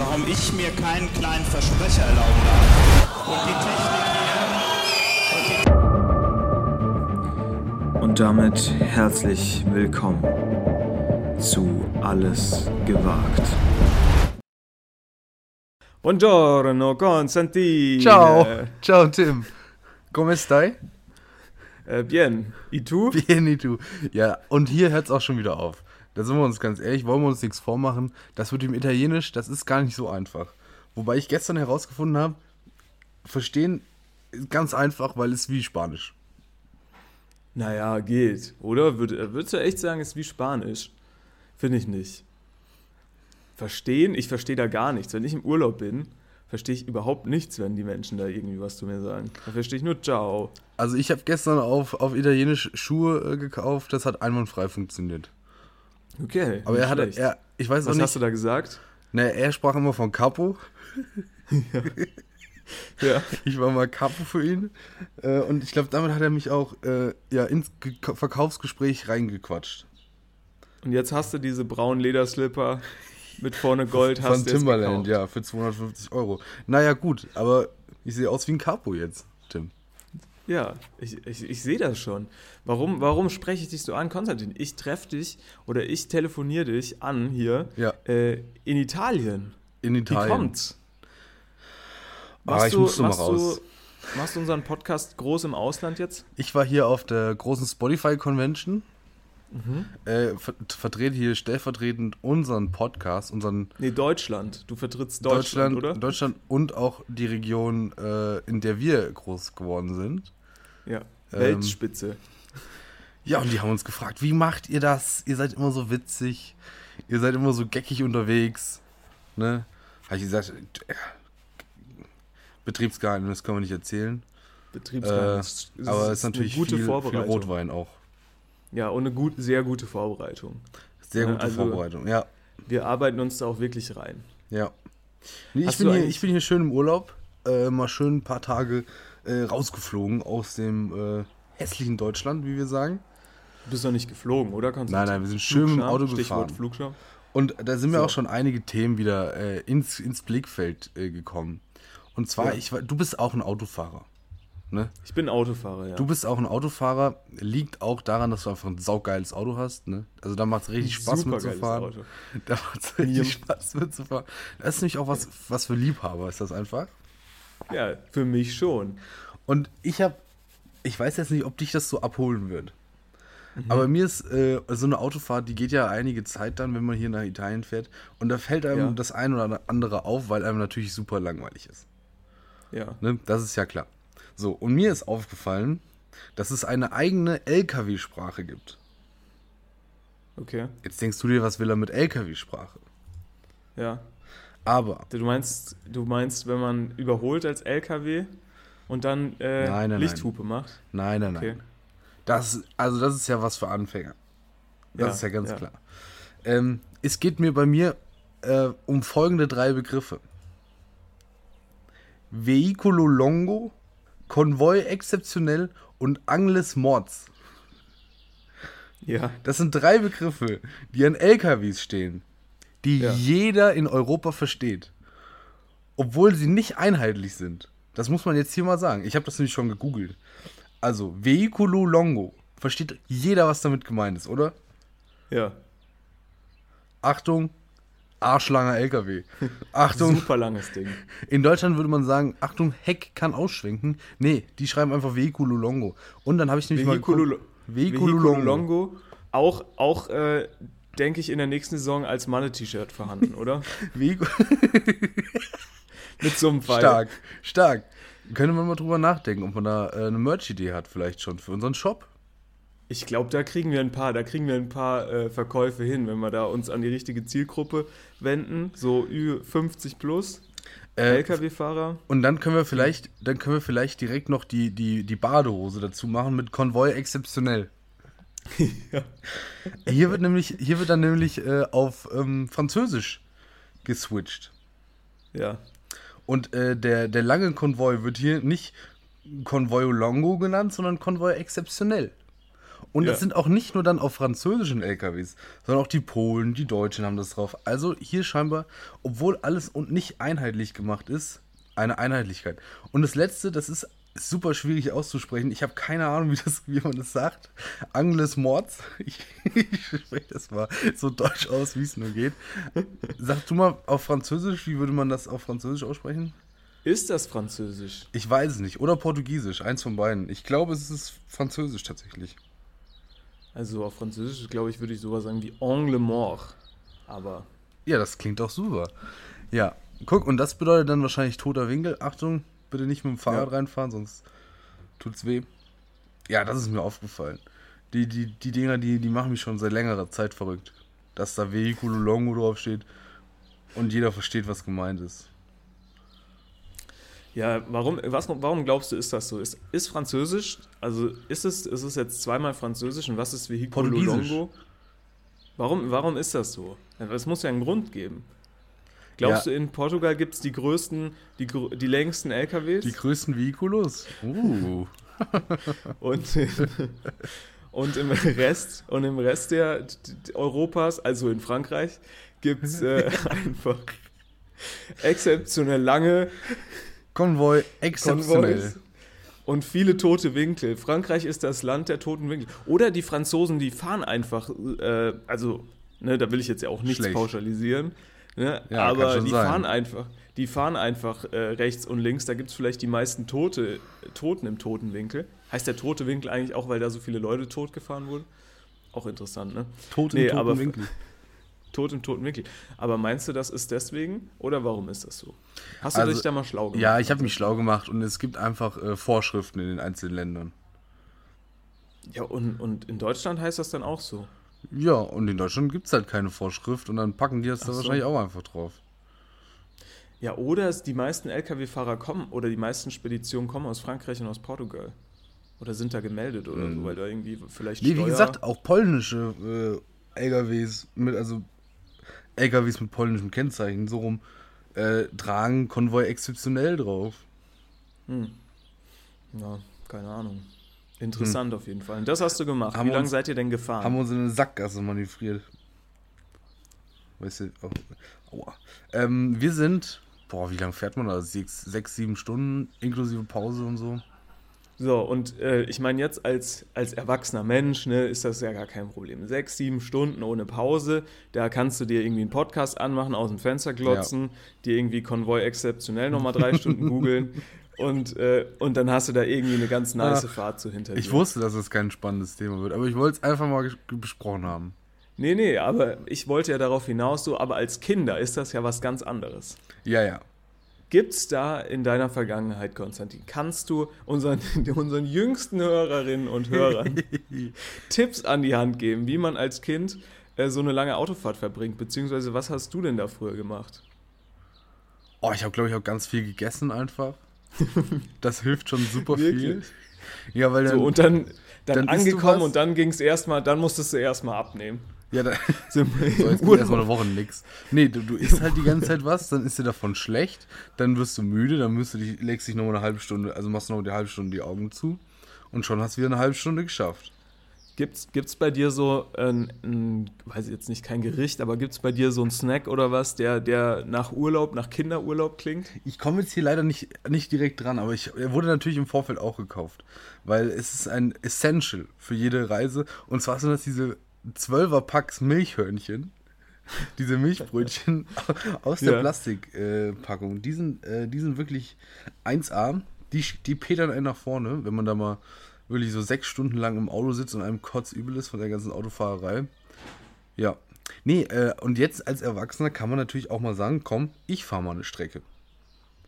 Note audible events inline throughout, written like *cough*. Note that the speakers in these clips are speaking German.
warum ich mir keinen kleinen Versprecher erlauben darf. Und die Technik hier. Und damit herzlich willkommen zu Alles gewagt. Buongiorno, Konstantin. Ciao, ciao Tim. Come stai? Äh, bien. Y tu? Bien, y tu. Ja, und hier hört es auch schon wieder auf. Da sind wir uns ganz ehrlich, wollen wir uns nichts vormachen. Das mit dem Italienisch, das ist gar nicht so einfach. Wobei ich gestern herausgefunden habe, verstehen ist ganz einfach, weil es wie Spanisch. Naja, geht, oder? Würd, würdest du echt sagen, es ist wie Spanisch? Finde ich nicht. Verstehen? Ich verstehe da gar nichts. Wenn ich im Urlaub bin, verstehe ich überhaupt nichts, wenn die Menschen da irgendwie was zu mir sagen. Da verstehe ich nur Ciao. Also ich habe gestern auf, auf Italienisch Schuhe äh, gekauft, das hat einwandfrei funktioniert. Okay. Aber er hat, er, ich weiß Was auch nicht. hast du da gesagt? Ne, er sprach immer von Capo. *laughs* Ja. Ich war mal Capo für ihn. Äh, und ich glaube, damit hat er mich auch äh, ja, ins Ge Verkaufsgespräch reingequatscht. Und jetzt hast du diese braunen Lederslipper mit vorne Gold. Von hast du jetzt Timberland, ja, für 250 Euro. Naja, gut, aber ich sehe aus wie ein Capo jetzt, Tim. Ja, ich, ich, ich sehe das schon. Warum, warum spreche ich dich so an, Konstantin? Ich treffe dich oder ich telefoniere dich an hier Ja. äh, in Italien. In Wie Italien. kommt's? Ah, ich musste mal machst raus. Du, machst du unseren Podcast groß im Ausland jetzt? Ich war hier auf der großen Spotify Convention. Mhm. Äh, ver vertrete hier stellvertretend unseren Podcast, unseren Nee, Deutschland. Du vertrittst Deutschland, Deutschland, oder? Deutschland und auch die Region, äh, in der wir groß geworden sind. Ja. Ähm, Weltspitze. Ja, und die haben uns gefragt, wie macht ihr das? Ihr seid immer so witzig, ihr seid immer so geckig unterwegs. Ne? Habe ich gesagt, äh, Betriebsgeheimnis können wir nicht erzählen. Betriebsgeheimnis. Äh, aber es ist natürlich eine gute viel, viel. Rotwein auch. Ja, und eine gut, sehr gute Vorbereitung. Sehr Ja, gute also- Vorbereitung, ja. Wir arbeiten uns da auch wirklich rein. ja. Nee, ich, bin hier, ich bin hier schön im Urlaub, äh, mal schön ein paar Tage äh, rausgeflogen aus dem äh, hässlichen Deutschland, wie wir sagen. Du bist doch nicht geflogen, oder? Konstantin? Nein, nein, wir sind schön Flugscham, Auto Stichwort gefahren. Flugscham. Und da sind mir So. auch schon einige Themen wieder äh, ins, ins Blickfeld äh, gekommen. Und zwar, Ja. ich, du bist auch ein Autofahrer. Ne? Ich bin Autofahrer, ja. Du bist auch ein Autofahrer, liegt auch daran, dass du einfach ein saugeiles Auto hast. Ne? Also da macht es richtig Spaß mitzufahren. Auto. Da macht es richtig Spaß mitzufahren. Das ist nämlich auch was, was für Liebhaber, ist das einfach. Ja, für mich schon. Und ich habe, ich weiß jetzt nicht, ob dich das so abholen wird. Mhm. Aber mir ist äh, so eine Autofahrt, die geht ja einige Zeit dann, wenn man hier nach Italien fährt. Und da fällt einem Ja. das ein oder andere auf, weil einem natürlich super langweilig ist. Ja. Ne? Das ist ja klar. So, und mir ist aufgefallen, dass es eine eigene LKW-Sprache gibt. Okay. Jetzt denkst du dir, was will er mit LKW-Sprache? Ja. Aber, Du meinst, du meinst, wenn man überholt als LKW und dann äh, Nein, nein, nein. Lichthupe macht? nein, nein, nein. Okay. Das, also das ist ja was für Anfänger. Das Ja, ist ja ganz ja. klar. Ähm, es geht mir bei mir äh, um folgende drei Begriffe. Vehiculo longo, Konvoi exzeptionell und Angles Mords. Ja. Das sind drei Begriffe, die an LKWs stehen, die Ja. jeder in Europa versteht. Obwohl sie nicht einheitlich sind. Das muss man jetzt hier mal sagen. Ich habe das nämlich schon gegoogelt. Also, Vehiculo longo. Versteht jeder, was damit gemeint ist, oder? Ja. Achtung, arschlanger LKW. *laughs* Achtung, Super langes Ding. in Deutschland würde man sagen, Achtung, Heck kann ausschwenken. Nee, die schreiben einfach Vehiculo longo. Und dann habe ich nämlich Vehiculo, mal geguckt, Vehiculo Vehiculo longo. Longo. Auch, auch äh, denke ich, in der nächsten Saison als Malle-T-Shirt vorhanden, oder? *laughs* Vehicu- *laughs* Mit so einem Pfeil. Stark, stark. Könnte man mal drüber nachdenken, ob man da äh, eine Merch-Idee hat, vielleicht schon für unseren Shop. Ich glaube, da kriegen wir ein paar, da kriegen wir ein paar äh, Verkäufe hin, wenn wir da uns an die richtige Zielgruppe wenden, so Ü50 plus, Äh, LKW-Fahrer. Und dann können wir vielleicht, dann können wir vielleicht direkt noch die, die, die Badehose dazu machen mit Konvoi exzeptionell. *laughs* Ja. Hier wird nämlich, hier wird dann nämlich äh, auf ähm, Französisch geswitcht. Ja. Und äh, der, der lange Konvoi wird hier nicht Konvoi Longo genannt, sondern Konvoi exzeptionell. Und Ja. das sind auch nicht nur dann auf französischen LKWs, sondern auch die Polen, die Deutschen haben das drauf. Also hier scheinbar, obwohl alles und nicht einheitlich gemacht ist, eine Einheitlichkeit. Und das letzte, das ist super schwierig auszusprechen. Ich habe keine Ahnung, wie, das, wie man das sagt. Angles Mords. *laughs* Ich, ich spreche das mal so deutsch aus, wie es nur geht. Sag du mal auf Französisch, wie würde man das auf Französisch aussprechen? Ist das Französisch? Ich weiß es nicht. Oder Portugiesisch, eins von beiden. Ich glaube, es ist Französisch tatsächlich. Also auf Französisch, glaube ich, würde ich sowas sagen wie Angle Mort. Aber Ja, das klingt doch super. Ja, guck, und das bedeutet dann wahrscheinlich toter Winkel. Achtung, bitte nicht mit dem Fahrrad Ja. reinfahren, sonst tut's weh. Ja, das ist mir aufgefallen. Die, die, die Dinger, die, die machen mich schon seit längerer Zeit verrückt. Dass da Vehiculo Longo draufsteht und jeder versteht, was gemeint ist. ja, warum, was, warum glaubst du, ist das so? Ist, ist Französisch, also ist es, ist es jetzt zweimal Französisch und was ist Vehiculo. Longo? Warum, warum ist das so? Es muss ja einen Grund geben. Glaubst Ja. du, in Portugal gibt es die größten, die, die längsten LKWs? Die größten Vehiculos? Uh. *laughs* und, und im Rest und im Rest der Europas, also in Frankreich, gibt es äh, *laughs* einfach exzeptionell lange Konvoi, exzeptionell. Konvois und viele tote Winkel. Frankreich ist das Land der toten Winkel. Oder die Franzosen, die fahren einfach, äh, also, ne, da will ich jetzt ja auch nichts Schlecht. pauschalisieren, ne, Ja, aber die sein. fahren einfach, die fahren einfach äh, rechts und links. Da gibt es vielleicht die meisten Tote, Toten im toten Winkel. Heißt der tote Winkel eigentlich auch, weil da so viele Leute tot gefahren wurden? Auch interessant, ne? Tot im Nee, toten aber- Winkel. *laughs* Tot im toten Winkel. Aber meinst du, das ist deswegen oder warum ist das so? Hast du Also, dich da mal schlau gemacht? Ja, ich habe mich schlau gemacht und es gibt einfach äh, Vorschriften in den einzelnen Ländern. Ja, und, und in Deutschland heißt das dann auch so. Ja, und in Deutschland gibt es halt keine Vorschrift und dann packen die das da so. wahrscheinlich auch einfach drauf. Ja, oder es, die meisten Lkw-Fahrer kommen oder die meisten Speditionen kommen aus Frankreich und aus Portugal. Oder sind da gemeldet oder so, weil da irgendwie vielleicht Nee, wie Steuer- gesagt, auch polnische äh, LKWs mit, also LKWs mit polnischem Kennzeichen, so rum, äh, tragen Konvoi exzeptionell drauf. Ja, keine Ahnung. Interessant auf jeden Fall. Und das hast du gemacht. Haben Wie wir lange seid ihr denn gefahren? Haben uns in eine Sackgasse manövriert. Weißt du, oh, aua. Ähm, wir sind, boah, wie lange fährt man da? Sechs, sechs, sieben Stunden inklusive Pause und so. So, und äh, ich meine, jetzt als, als erwachsener Mensch ne, ist das ja gar kein Problem. Sechs, sieben Stunden ohne Pause, da kannst du dir irgendwie einen Podcast anmachen, aus dem Fenster glotzen, dir irgendwie Konvoi exzeptionell nochmal drei Stunden *laughs* googeln und, äh, und dann hast du da irgendwie eine ganz nice Ach, Fahrt so hinter Ich dir. wusste, dass es kein spannendes Thema wird, aber ich wollte es einfach mal besprochen haben. Nee, nee, aber ich wollte ja darauf hinaus, so, aber als Kinder ist das ja was ganz anderes. Ja, ja. Gibt's da in deiner Vergangenheit, Konstantin, kannst du unseren, *laughs* unseren jüngsten Hörerinnen und Hörern *laughs* Tipps an die Hand geben, wie man als Kind äh, so eine lange Autofahrt verbringt? Beziehungsweise, was hast du denn da früher gemacht? Oh, ich habe, glaube ich, auch ganz viel gegessen einfach. *laughs* Das hilft schon super viel. Wirklich? Ja, weil dann, So, und dann, dann, dann du angekommen und dann ging es erstmal, dann musstest du erstmal abnehmen. ja, da, *laughs* So *laughs* so, jetzt geht erstmal eine Woche nix. Nee, du, du isst halt die ganze Zeit was, dann ist dir davon schlecht, dann wirst du müde, dann musst du dich, legst dich nochmal eine halbe Stunde, also machst noch eine halbe Stunde die Augen zu und schon hast du wieder eine halbe Stunde geschafft. Gibt's, gibt's bei dir so ein, ein, weiß ich jetzt nicht, kein Gericht, aber gibt's bei dir so einen Snack oder was, der, der nach Urlaub, nach Kinderurlaub klingt? Ich komme jetzt hier leider nicht, nicht direkt dran, aber ich er wurde natürlich im Vorfeld auch gekauft, weil es ist ein Essential für jede Reise und zwar sind das diese 12er Packs Milchhörnchen, *laughs* diese Milchbrötchen *laughs* aus der Ja. Plastikpackung. Äh, die, sind, äh, die sind wirklich 1A, die, die petern einen nach vorne, wenn man da mal wirklich so sechs Stunden lang im Auto sitzt und einem kotzübel ist von der ganzen Autofahrerei. Ja. Nee, äh, und jetzt als Erwachsener kann man natürlich auch mal sagen, komm, ich fahre mal eine Strecke.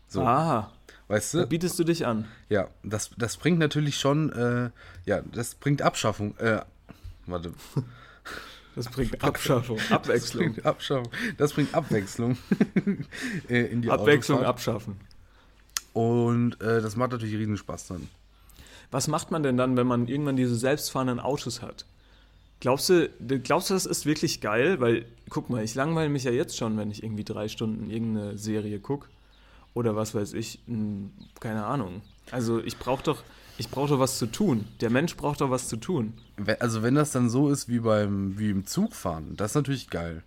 So, Aha, weißt da du? bietest du dich an. Ja, das, das bringt natürlich schon, äh, ja, das bringt Abschaffung, äh, warte, Das bringt *laughs* Abschaffung, *laughs* das Abwechslung. bringt Abschaffung, das bringt Abwechslung *laughs* äh, in die Abwechslung Autofahrt. abschaffen. Und äh, das macht natürlich riesen Spaß dann. Was macht man denn dann, wenn man irgendwann diese selbstfahrenden Autos hat? Glaubst du, glaubst du, das ist wirklich geil? Weil, guck mal, ich langweile mich ja jetzt schon, wenn ich irgendwie drei Stunden irgendeine Serie gucke. Oder was weiß ich, keine Ahnung. Also ich brauche doch, ich brauche doch was zu tun. Der Mensch braucht doch was zu tun. Also wenn das dann so ist wie beim wie im Zugfahren, das ist natürlich geil.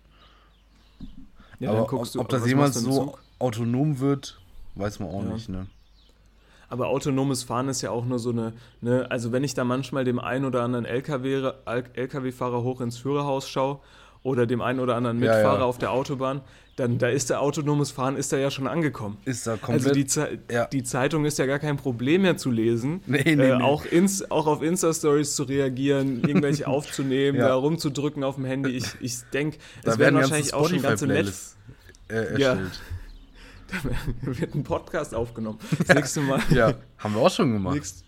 Ja, Aber ob, du, ob das jemals so autonom wird, weiß man auch Ja. nicht, ne? Aber autonomes Fahren ist ja auch nur so eine, ne, also wenn ich da manchmal dem einen oder anderen LKW, LKW-Fahrer hoch ins Führerhaus schaue oder dem einen oder anderen Ja, Mitfahrer ja. auf der Autobahn, dann da ist der autonomes Fahren ist da ja schon angekommen. Ist da komplett. Also die, Ze ja. die Zeitung ist ja gar kein Problem mehr zu lesen. Nee, nee, äh, nee. Auch, ins, auch auf Insta-Stories zu reagieren, irgendwelche *laughs* aufzunehmen, Ja. da rumzudrücken auf dem Handy. Ich, ich denke, es werden wahrscheinlich auch schon ganze Netz äh, Ja. erstellt. Da *laughs* wird ein Podcast aufgenommen. *laughs* Das nächste Mal. Ja. haben wir auch schon gemacht. Nächst,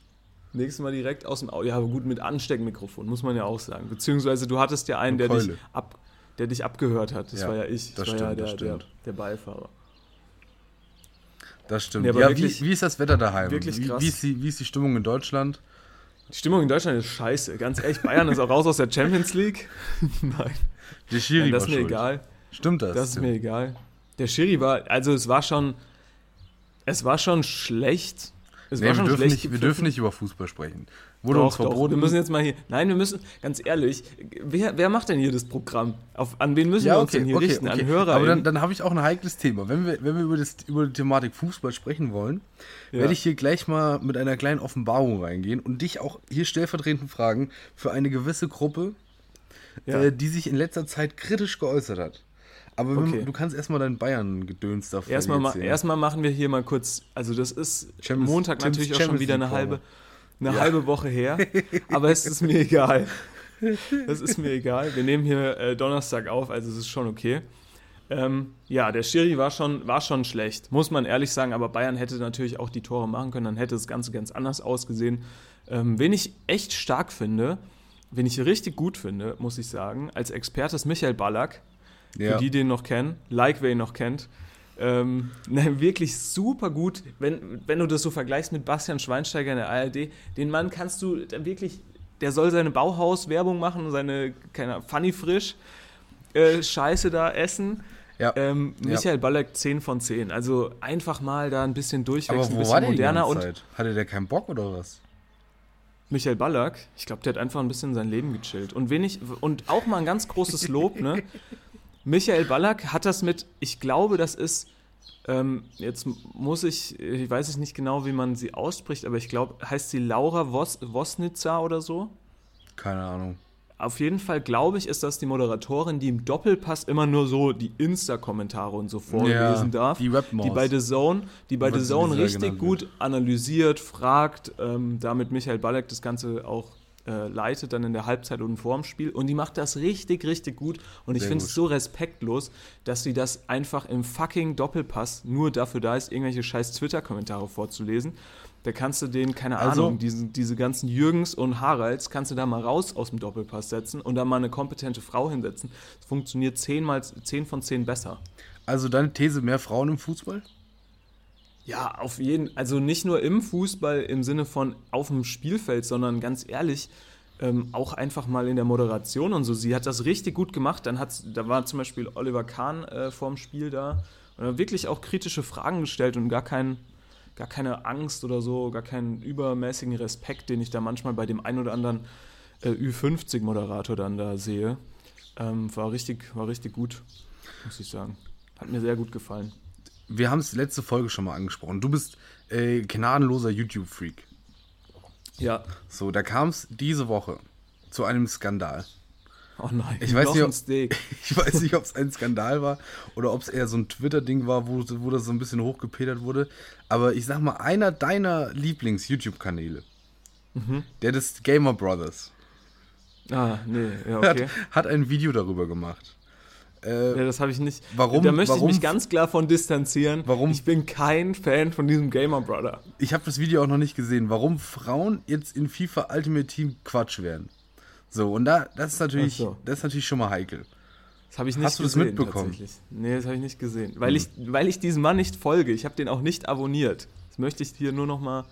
nächstes Mal direkt aus dem Auto. Ja, aber gut, mit Ansteckmikrofon, muss man ja auch sagen. Beziehungsweise du hattest ja einen, der dich, ab, der dich abgehört hat. Das Ja, war ja ich. das ja stimmt, der, das der, stimmt. der Beifahrer. Das stimmt. Nee, ja, wirklich- wie, wie ist das Wetter daheim? wirklich wie, krass. wie, ist die, wie ist die Stimmung in Deutschland? Die Stimmung in Deutschland ist scheiße. Ganz ehrlich, Bayern ist auch raus aus der Champions League. *laughs* Nein, Die Schiri Nein das ist mir schuld. egal. Stimmt das? Das ist mir egal. Der Schiri war, also es war schon, es war schon schlecht. Es Nee, war wir, schon dürfen schlecht. nicht, wir dürfen nicht über Fußball sprechen. Wurde Doch, uns doch, verboten. wir müssen jetzt mal hier. Nein, wir müssen, ganz ehrlich, wer, wer macht denn hier das Programm? Auf, an wen müssen ja, wir uns okay, denn hier okay, richten? okay. An Hörer? Aber dann, dann habe ich auch ein heikles Thema. Wenn wir, wenn wir über, das, über die Thematik Fußball sprechen wollen, Ja. werde ich hier gleich mal mit einer kleinen Offenbarung reingehen und dich auch hier stellvertretend fragen für eine gewisse Gruppe, Ja. äh, die sich in letzter Zeit kritisch geäußert hat. Aber Okay. du kannst erstmal deinen Bayern-Gedöns davor Erstmal, ma erstmal machen wir hier mal kurz, also das ist Champions- Montag Tims natürlich auch schon Champions wieder eine halbe, eine halbe Woche her, aber es ist mir egal. Es ist mir egal. Wir nehmen hier äh, Donnerstag auf, also es ist schon okay. Ähm, ja, der Schiri war schon, war schon schlecht, muss man ehrlich sagen, aber Bayern hätte natürlich auch die Tore machen können, dann hätte das Ganze ganz anders ausgesehen. Ähm, wen ich echt stark finde, wen ich richtig gut finde, muss ich sagen, als Experte ist Michael Ballack. Ja. Für die, die ihn noch kennen, like wer ihn noch kennt. Ähm, *laughs* wirklich super gut, wenn, wenn du das so vergleichst mit Bastian Schweinsteiger in der ARD. Den Mann kannst du wirklich, der soll seine Bauhaus-Werbung machen, seine, keine Ahnung, Funny Frisch äh, Scheiße da essen. Ja. Ähm, Ja. Michael Ballack 10 von 10. Also einfach mal da ein bisschen durchwechseln, ein bisschen moderner und? Hatte der keinen Bock oder was? Michael Ballack, ich glaube, der hat einfach ein bisschen sein Leben gechillt. Und wenig, und auch mal ein ganz großes Lob, ne? *laughs* Michael Ballack hat das mit, ich glaube, das ist, ähm, jetzt muss ich, ich weiß nicht genau, wie man sie ausspricht, aber ich glaube, heißt sie Laura Wos, Wosnitzer oder so? Keine Ahnung. Auf jeden Fall glaube ich, ist das die Moderatorin, die im Doppelpass immer nur so die Insta-Kommentare und so vorlesen Ja, darf. die Webmaus. Die bei The Zone, die bei The Zone richtig gut analysiert, fragt, ähm, damit Michael Ballack das Ganze auch äh, leitet, dann in der Halbzeit und vorm Spiel. Und die macht das richtig, richtig gut. Und ich finde es so respektlos, dass sie das einfach im fucking Doppelpass nur dafür da ist, irgendwelche scheiß Twitter-Kommentare vorzulesen. Da kannst du den, keine Also- Ahnung, diesen, diese ganzen Jürgens und Haralds, kannst du da mal raus aus dem Doppelpass setzen und da mal eine kompetente Frau hinsetzen. Das funktioniert zehnmal, zehn von zehn besser. Also deine These, mehr Frauen im Fußball? Ja, auf jeden Also nicht nur im Fußball im Sinne von auf dem Spielfeld, sondern ganz ehrlich, ähm, auch einfach mal in der Moderation und so. Sie hat das richtig gut gemacht. Dann hat's, da war zum Beispiel Oliver Kahn äh, vorm Spiel da und hat wirklich auch kritische Fragen gestellt und gar, kein, gar keine Angst oder so, gar keinen übermäßigen Respekt, den ich da manchmal bei dem einen oder anderen äh, Ü50-Moderator dann da sehe. Ähm, war, richtig, war richtig gut, muss ich sagen. Hat mir sehr gut gefallen. Wir haben es letzte Folge schon mal angesprochen. Du bist äh, gnadenloser YouTube-Freak. Ja. So, da kam es diese Woche zu einem Skandal. Oh nein, Ich weiß nicht, ob-. *laughs* Ich weiß nicht, ob es ein Skandal war oder ob es eher so ein Twitter-Ding war, wo, wo das so ein bisschen hochgepetert wurde. Aber ich sag mal, einer deiner Lieblings-YouTube-Kanäle, Mhm. der des Gamer Brothers, Ah, nee, ja, hat, okay. hat ein Video darüber gemacht. Äh, Ja, das habe ich nicht. Warum- Da möchte warum- ich mich ganz klar von distanzieren. Warum- Ich bin kein Fan von diesem Gamer Brother. ich habe das Video auch noch nicht gesehen, warum Frauen jetzt in FIFA Ultimate Team Quatsch werden. So, und da, das ist natürlich, so. das ist natürlich schon mal heikel. Das habe ich nicht Hast du das mitbekommen? Nee, das habe ich nicht gesehen. Weil, ich, weil ich diesem Mann nicht folge. Ich habe den auch nicht abonniert. Das möchte ich hier nur noch mal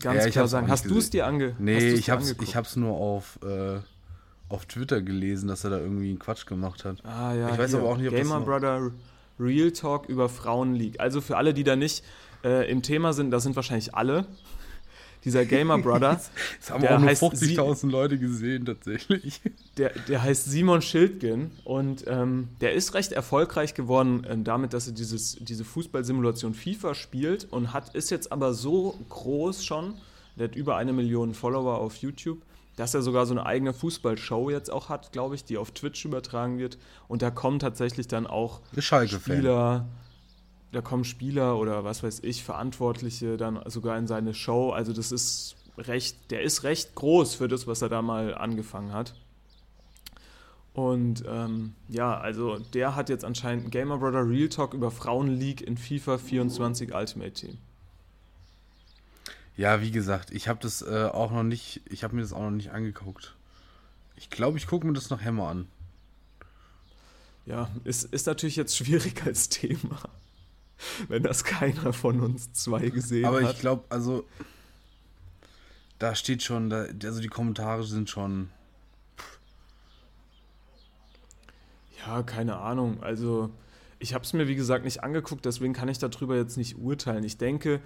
ganz Ja, klar sagen. Hast du es dir ange hast Nee, ich angeguckt? ich hab's nur auf, äh, auf Twitter gelesen, dass er da irgendwie einen Quatsch gemacht hat. Ah, ja, Ich weiß hier. aber auch nicht, ob das Gamer noch- Brother Real Talk über Frauen League. Also für alle, die da nicht äh, im Thema sind, das sind wahrscheinlich alle, dieser Gamer Brother. *laughs* Das haben Der auch nur heißt 50.000 Leute gesehen, tatsächlich. Der, der heißt Simon Schildgen und ähm, der ist recht erfolgreich geworden ähm, damit, dass er dieses, diese Fußballsimulation FIFA spielt und hat, ist jetzt aber so groß schon, der hat über eine Million Follower auf YouTube, dass er sogar so eine eigene Fußballshow jetzt auch hat, glaube ich, die auf Twitch übertragen wird. Und da kommen tatsächlich dann auch. Spieler, da kommen Spieler oder was weiß ich, Verantwortliche dann sogar in seine Show. Also das ist recht, der ist recht groß für das, was er da mal angefangen hat. Und ähm, ja, also der hat jetzt anscheinend ein Gamer Brother Real Talk über Frauen League in FIFA 24 Ultimate Team. Ja, wie gesagt, ich habe das äh, auch noch nicht, ich habe mir das auch noch nicht angeguckt. Ich glaube, ich gucke mir das nachher mal an. Ja, ist, ist natürlich jetzt schwierig als Thema, *laughs* wenn das keiner von uns zwei gesehen Aber hat. ich glaube, also da steht schon, da, also die Kommentare sind schon. Ja, keine Ahnung. Also, ich habe es mir wie gesagt nicht angeguckt, deswegen kann ich darüber jetzt nicht urteilen. Ich denke,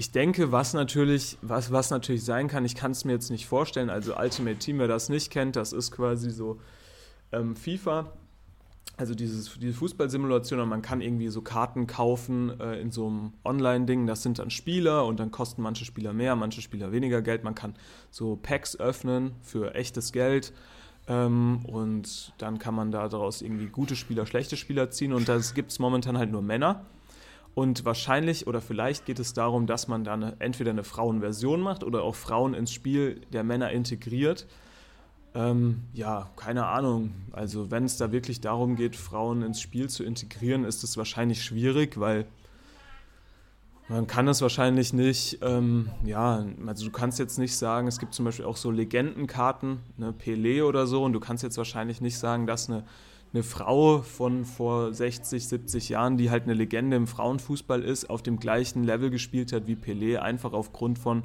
ich denke, was natürlich, was, was natürlich sein kann, ich kann es mir jetzt nicht vorstellen. Also Ultimate Team, wer das nicht kennt, das ist quasi so ähm, FIFA. Also dieses, diese Fußballsimulation und man kann irgendwie so Karten kaufen äh, in so einem Online-Ding. Das sind dann Spieler und dann kosten manche Spieler mehr, manche Spieler weniger Geld. Man kann so Packs öffnen für echtes Geld. Ähm, und dann kann man daraus irgendwie gute Spieler, schlechte Spieler ziehen. Und das gibt es momentan halt nur Männer. Und wahrscheinlich oder vielleicht geht es darum, dass man dann entweder eine Frauenversion macht oder auch Frauen ins Spiel der Männer integriert. Ähm, ja, keine Ahnung. Also wenn es da wirklich darum geht, Frauen ins Spiel zu integrieren, ist es wahrscheinlich schwierig, weil man kann es wahrscheinlich nicht, ähm, ja, also du kannst jetzt nicht sagen, es gibt zum Beispiel auch so Legendenkarten, ne, Pelé oder so, und du kannst jetzt wahrscheinlich nicht sagen, dass eine, eine Frau von vor 60, 70 Jahren, die halt eine Legende im Frauenfußball ist, auf dem gleichen Level gespielt hat wie Pelé, einfach aufgrund von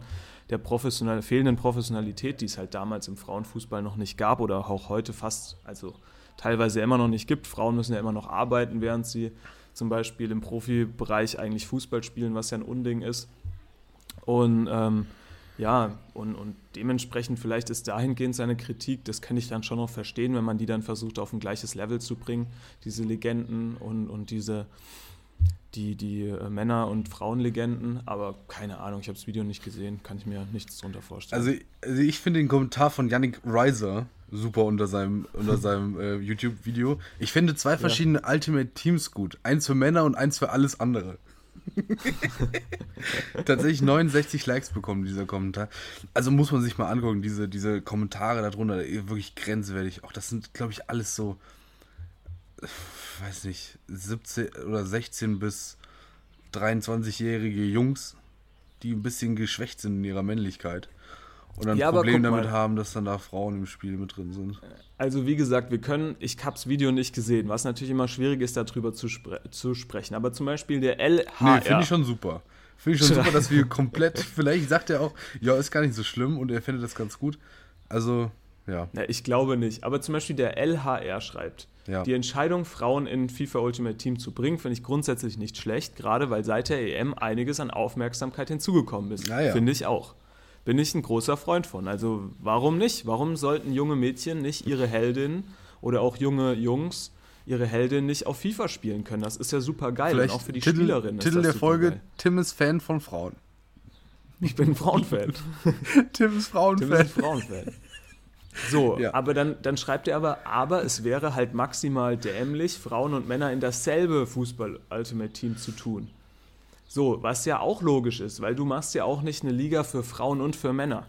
der professionell, fehlenden Professionalität, die es halt damals im Frauenfußball noch nicht gab oder auch heute fast, also teilweise immer noch nicht gibt. Frauen müssen ja immer noch arbeiten, während sie zum Beispiel im Profibereich eigentlich Fußball spielen, was ja ein Unding ist. Und ähm, ja, und, und dementsprechend vielleicht ist dahingehend seine Kritik, das kann ich dann schon noch verstehen, wenn man die dann versucht auf ein gleiches Level zu bringen, diese Legenden und, und diese die, die äh, Männer- und Frauenlegenden, aber keine Ahnung, ich habe das Video nicht gesehen, kann ich mir nichts drunter vorstellen. Also, also ich finde den Kommentar von Yannick Reiser super unter seinem, unter seinem äh, YouTube-Video. Ich finde zwei verschiedene Ultimate Teams gut. Eins für Männer und eins für alles andere. *laughs* Tatsächlich 69 Likes bekommen, dieser Kommentar. Also muss man sich mal angucken, diese, diese Kommentare darunter, wirklich grenzwertig. Auch das sind, glaube ich, alles so, weiß nicht, 17 oder 16 bis 23-jährige Jungs, die ein bisschen geschwächt sind in ihrer Männlichkeit. Und dann Ja, ein aber Problem damit mal. haben, dass dann da Frauen im Spiel mit drin sind. Also wie gesagt, wir können, ich habe das Video nicht gesehen, was natürlich immer schwierig ist, darüber zu, spre zu sprechen. Aber zum Beispiel der LHR. Nee, finde ich schon super. Finde ich schon super, dass wir *laughs* komplett, vielleicht sagt er auch, ja, ist gar nicht so schlimm und er findet das ganz gut. Also, ja. Ja, ich glaube nicht. Aber zum Beispiel der LHR schreibt, Ja. die Entscheidung, Frauen in FIFA Ultimate Team zu bringen, finde ich grundsätzlich nicht schlecht, gerade weil seit der EM einiges an Aufmerksamkeit hinzugekommen ist. Ja, ja. Finde ich auch. Bin ich ein großer Freund von. Also warum nicht? Warum sollten junge Mädchen nicht ihre Heldin oder auch junge Jungs ihre Heldin nicht auf FIFA spielen können? Das ist ja super geil und auch für die Titel, Spielerinnen. ist Titel der Folge: geil. Tim ist Fan von Frauen. Ich bin ein *laughs* Frauenfan. Tim ist Frauenfan. bist ein Frauenfan. So, *laughs* Ja. aber dann, dann schreibt er aber, aber es wäre halt maximal dämlich, Frauen und Männer in dasselbe Fußball-Ultimate-Team zu tun. So, was ja auch logisch ist, weil du machst ja auch nicht eine Liga für Frauen und für Männer.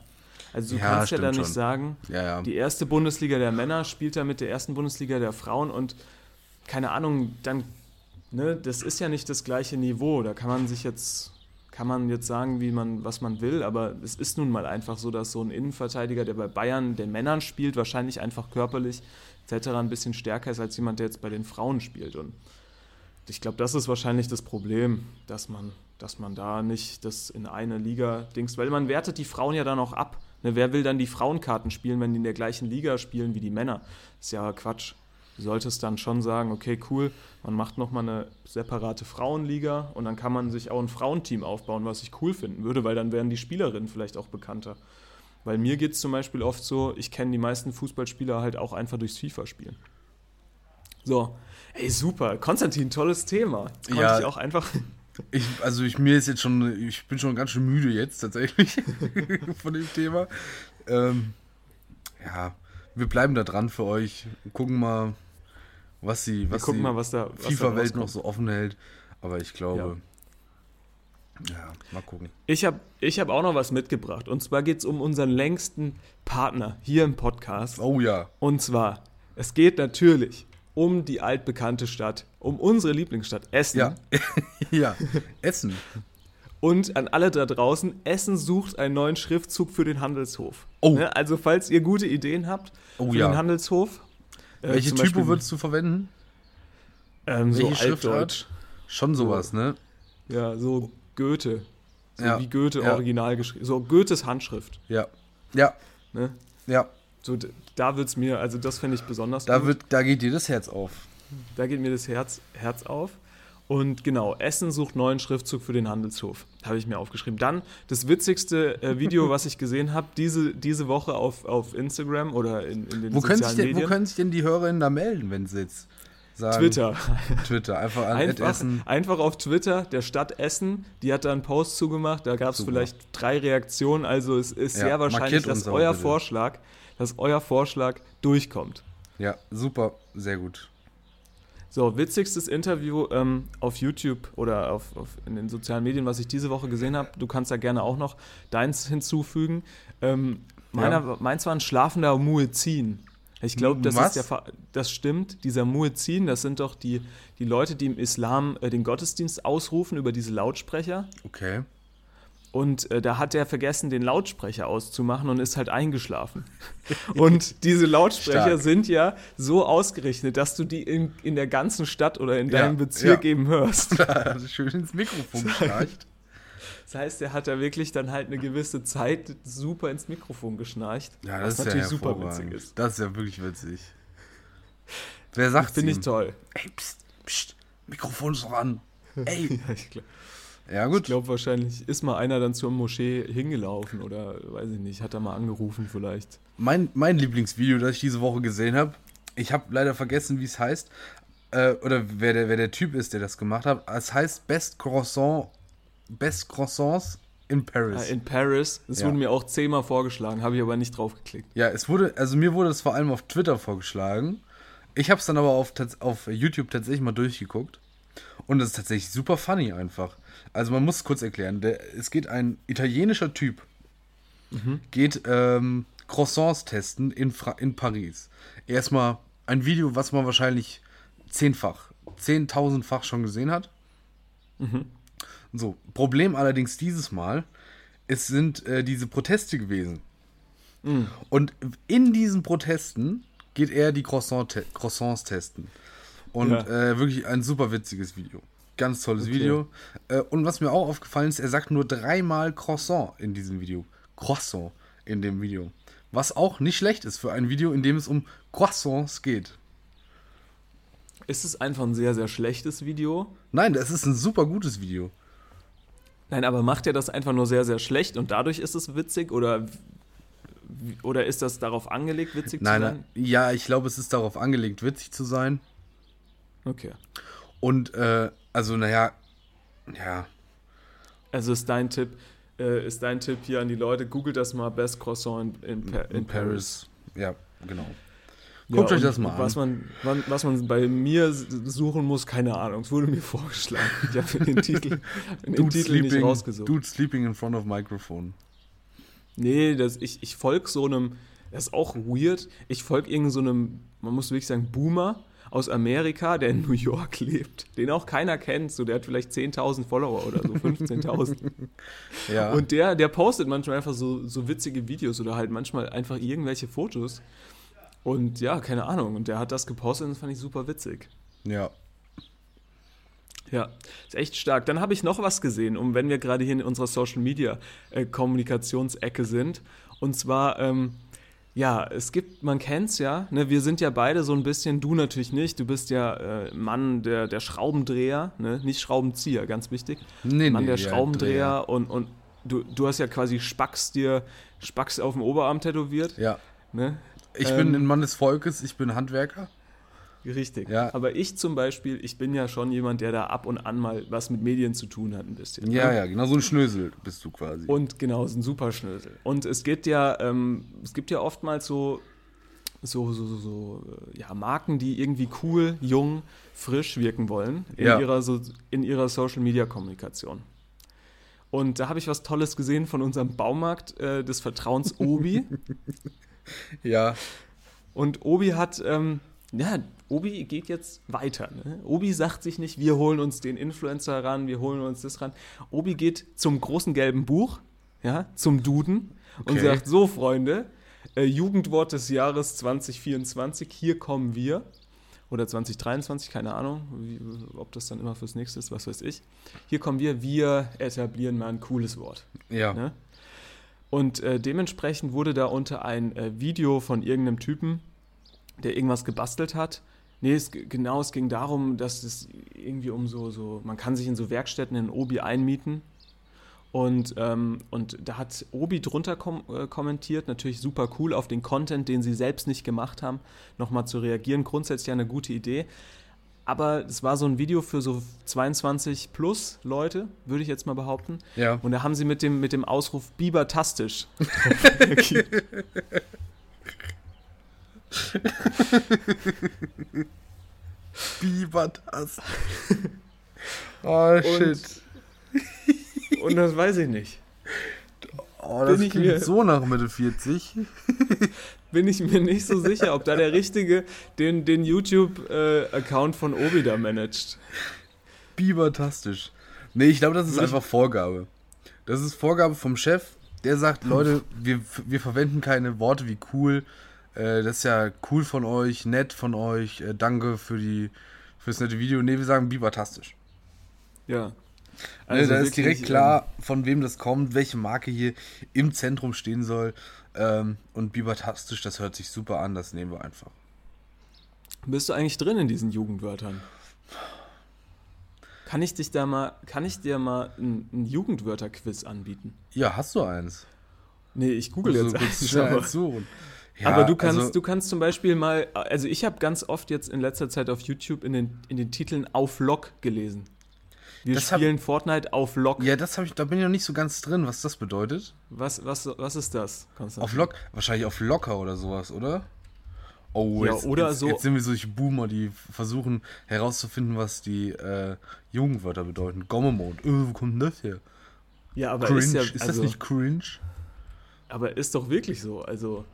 Also du Ja, kannst ja dann nicht schon. sagen, Ja, ja. die erste Bundesliga der Männer spielt da mit der ersten Bundesliga der Frauen und keine Ahnung, dann, ne, das ist ja nicht das gleiche Niveau. Da kann man sich jetzt, kann man jetzt sagen, wie man, was man will, aber es ist nun mal einfach so, dass so ein Innenverteidiger, der bei Bayern den Männern spielt, wahrscheinlich einfach körperlich etc. ein bisschen stärker ist als jemand, der jetzt bei den Frauen spielt. Und ich glaube, das ist wahrscheinlich das Problem, dass man, dass man da nicht das in eine Liga dings, weil man wertet die Frauen ja dann auch ab. Ne, wer will dann die Frauenkarten spielen, wenn die in der gleichen Liga spielen wie die Männer? Ist ja Quatsch. Du solltest dann schon sagen, okay, cool, man macht nochmal eine separate Frauenliga und dann kann man sich auch ein Frauenteam aufbauen, was ich cool finden würde, weil dann wären die Spielerinnen vielleicht auch bekannter. Weil mir geht es zum Beispiel oft so, ich kenne die meisten Fußballspieler halt auch einfach durchs FIFA-Spielen. So, ey, super. Konstantin, tolles Thema. Konnte Ja. ich auch einfach. *laughs* Ich, also ich mir ist jetzt schon, ich bin schon ganz schön müde jetzt tatsächlich *laughs* von dem Thema. Ähm, ja, wir bleiben da dran für euch. Gucken mal, was sie, was gucken die mal, was da. FIFA-Welt noch so offen hält. Aber ich glaube, ja, mal gucken. Ich habe ich hab auch noch was mitgebracht. Und zwar geht es um unseren längsten Partner hier im Podcast. Oh ja, Und zwar, es geht natürlich um die altbekannte Stadt, um unsere Lieblingsstadt Essen. ja, *laughs* ja, Essen. Und an alle da draußen, Essen sucht einen neuen Schriftzug für den Handelshof. Oh. Ne? Also falls ihr gute Ideen habt Oh für ja. den Handelshof. äh, Welche Typo Beispiel, würdest du verwenden? ähm, so welche Schriftart? altdeutsch. Schon sowas, ne? Ja, so Goethe. So Ja, wie Goethe ja. original geschrieben. So Goethes Handschrift. Ja, ja, Ne? ja. So, da wird's mir, also das finde ich besonders Da, gut. wird, da geht dir das Herz auf. Da geht mir das Herz, Herz auf. Und genau, Essen sucht neuen Schriftzug für den Handelshof. Habe ich mir aufgeschrieben. Dann das witzigste äh, Video, was ich gesehen habe, diese, diese Woche auf, auf Instagram oder in, in den Wo können, sozialen denn, wo Medien. können sich denn die Hörerinnen da melden, wenn sie jetzt sagen? Twitter. Twitter, einfach an Einfach, Essen. einfach auf Twitter, der Stadt Essen, die hat da einen Post zugemacht, da gab es vielleicht drei Reaktionen, also es ist Ja, sehr wahrscheinlich, dass euer bitte. Vorschlag, dass euer Vorschlag durchkommt. Ja, super, sehr gut. So, witzigstes Interview ähm, auf YouTube oder auf, auf, in den sozialen Medien, was ich diese Woche gesehen habe. Du kannst da gerne auch noch deins hinzufügen. Ähm, meiner, Meins war ein schlafender Muezzin. Ich glaube, das, Was? ist der Fa- das stimmt. Dieser Muezzin, das sind doch die, die Leute, die im Islam äh, den Gottesdienst ausrufen über diese Lautsprecher. Okay. Und äh, da hat er vergessen, den Lautsprecher auszumachen und ist halt eingeschlafen. *laughs* und diese Lautsprecher Stark. sind ja so ausgerichtet, dass du die in, in der ganzen Stadt oder in Ja, deinem Bezirk ja. eben hörst. *laughs* Er schön ins Mikrofon geschnarcht. Das heißt, er hat da wirklich dann halt eine gewisse Zeit super ins Mikrofon geschnarcht. Ja, was das ist natürlich ja super witzig ist. Das ist ja wirklich witzig. Wer sagt Finde ich toll. Ey, pst, pst, Mikrofon ist doch an. *laughs* Ey. Ja, ich glaube Ja, gut. glaub, wahrscheinlich ist mal einer dann zur Moschee hingelaufen oder weiß ich nicht, hat er mal angerufen vielleicht. Mein, mein Lieblingsvideo, das ich diese Woche gesehen habe, ich habe leider vergessen, wie es heißt, äh, oder wer der, wer der Typ ist, der das gemacht hat. Es heißt Best Croissant, Best Croissants in Paris. Äh, in Paris, das Ja. wurde mir auch zehnmal vorgeschlagen, habe ich aber nicht drauf geklickt. Ja, es wurde, also mir wurde es vor allem auf Twitter vorgeschlagen. Ich habe es dann aber auf, auf YouTube tatsächlich mal durchgeguckt. Und es ist tatsächlich super funny einfach. Also man muss es kurz erklären. Der, es geht ein italienischer Typ, geht ähm, Croissants testen in, Fra in Paris. Erstmal ein Video, was man wahrscheinlich zehnfach, zehntausendfach schon gesehen hat. So, Problem allerdings dieses Mal, es sind äh, diese Proteste gewesen. Und in diesen Protesten geht er die Croissant te Croissants testen. Und Ja. äh, wirklich ein super witziges Video. Ganz tolles Okay. Video. Äh, und was mir auch aufgefallen ist, er sagt nur dreimal Croissant in diesem Video. Croissant in dem Video. Was auch nicht schlecht ist für ein Video, in dem es um Croissants geht. Ist es einfach ein sehr, sehr schlechtes Video? Nein, das ist ein super gutes Video. Nein, aber macht er das einfach nur sehr, sehr schlecht und dadurch ist es witzig oder, oder ist das darauf angelegt, witzig Nein, zu nein, sein? ja, ich glaube, es ist darauf angelegt, witzig zu sein. Okay. Und, äh, also, naja, ja, Also ist dein Tipp, äh, ist dein Tipp hier an die Leute, googelt das mal Best Croissant in, in, Pa- in, in Paris. Paris. Ja, genau. Ja, Guckt euch und das mal Was an. man, wann- was man bei mir suchen muss, keine Ahnung. Es wurde mir *laughs* vorgeschlagen. Ich habe den *laughs* Titel, den Dude Titel nicht sleeping, rausgesucht. dude sleeping in front of microphone. Nee, das, ich, ich folge so einem, das ist auch weird, ich folge irgend so einem, man muss wirklich sagen, Boomer aus Amerika, der in New York *laughs* lebt, den auch keiner kennt, so der hat vielleicht 10.000 Follower oder so, 15.000. *laughs* Ja. Und der, der postet manchmal einfach so, so witzige Videos oder halt manchmal einfach irgendwelche Fotos. Und ja, keine Ahnung, und der hat das gepostet und das fand ich super witzig. ja. Ja, ist echt stark. Dann habe ich noch was gesehen, um wenn wir gerade hier in unserer Social Media äh, Kommunikationsecke sind. Und zwar ähm, Ja, es gibt, man kennt's ja, ne, wir sind ja beide so ein bisschen, du natürlich nicht, du bist ja äh, Mann der, der Schraubendreher, ne, nicht Schraubenzieher, ganz wichtig. Nee, Mann nee, der ja, Schraubendreher und, und du, du hast ja quasi Spacks dir, Spacks auf dem Oberarm tätowiert, Ja. ne? Ich Ähm, bin ein Mann des Volkes, ich bin Handwerker. Richtig. Ja. Aber ich zum Beispiel, ich bin ja schon jemand, der da ab und an mal was mit Medien zu tun hat, ein bisschen. Ja, ne? ja, genau so ein Schnösel bist du quasi. Und genau, ist ein super Schnösel. Und es gibt ja, ähm, es gibt ja oftmals so, so, so, so, so äh, ja, Marken, die irgendwie cool, jung, frisch wirken wollen in Ja. ihrer, so, in ihrer Social Media Kommunikation. Und da habe ich was Tolles gesehen von unserem Baumarkt äh, des Vertrauens Obi. *laughs* ja, Und Obi hat, ähm, ja, Obi geht jetzt weiter. Ne? Obi sagt sich nicht, wir holen uns den Influencer ran, wir holen uns das ran. Obi geht zum großen gelben Buch, ja, zum Duden und Okay. sagt, so Freunde, äh, Jugendwort des Jahres 2024, hier kommen wir. Oder 2023, keine Ahnung, wie, ob das dann immer fürs nächste ist, was weiß ich. Hier kommen wir, wir etablieren mal ein cooles Wort. ja. Ne? Und äh, dementsprechend wurde da unter ein äh, Video von irgendeinem Typen, der irgendwas gebastelt hat. Nee, es, genau, es ging darum, dass es irgendwie um so, so, man kann sich in so Werkstätten in Obi einmieten. Und, ähm, und da hat Obi drunter kom äh, kommentiert, natürlich super cool, auf den Content, den sie selbst nicht gemacht haben, nochmal zu reagieren. Grundsätzlich eine gute Idee. Aber es war so ein Video für so 22 plus Leute, würde ich jetzt mal behaupten. Ja. Und da haben sie mit dem, mit dem Ausruf Bibertastisch *laughs* *laughs* reagiert. *laughs* Bibertass. oh, *laughs* shit. Und das weiß ich nicht. Oh, das bin ich klingt mir- so nach Mitte 40. *laughs* Bin ich mir nicht so sicher, ob da der Richtige den, den YouTube-Account von Obi da managt. Bibertastisch. Nee, ich glaube, das ist einfach Vorgabe. Das ist Vorgabe vom Chef, der sagt, Leute, wir, wir verwenden keine Worte wie cool. Äh, das ist ja cool von euch, nett von euch, äh, danke für die fürs nette Video. Nee, wir sagen bibertastisch. Ja. Also da ist direkt klar, von wem das kommt, welche Marke hier im Zentrum stehen soll. Ähm, und bibertastisch, das hört sich super an, das nehmen wir einfach. Ähm, bist du eigentlich drin in diesen Jugendwörtern? Kann ich dich da mal, kann ich dir mal ein, ein Jugendwörter-Quiz anbieten? Ja, hast du eins? Nee, ich google Also jetzt kurz schnell eins suchen. Ja, aber du kannst, also- du kannst zum Beispiel mal, also ich habe ganz oft jetzt in letzter Zeit auf YouTube in den, in den Titeln auf Lock gelesen. Wir Das hab- spielen Fortnite auf Lock. Ja, das habe ich, da bin ich noch nicht so ganz drin, was das bedeutet. Was, was, was ist das? Konstantin? Auf Lock, wahrscheinlich auf Locker oder sowas, oder? Oh, Ja, jetzt, oder jetzt, so- Jetzt sind wir solche Boomer, die versuchen herauszufinden, was die äh, Jugendwörter bedeuten. Gomme-Mode. Äh, wo kommt denn das her? Ja, aber cringe. ist ja, ist also, das nicht cringe? aber ist doch wirklich so. Also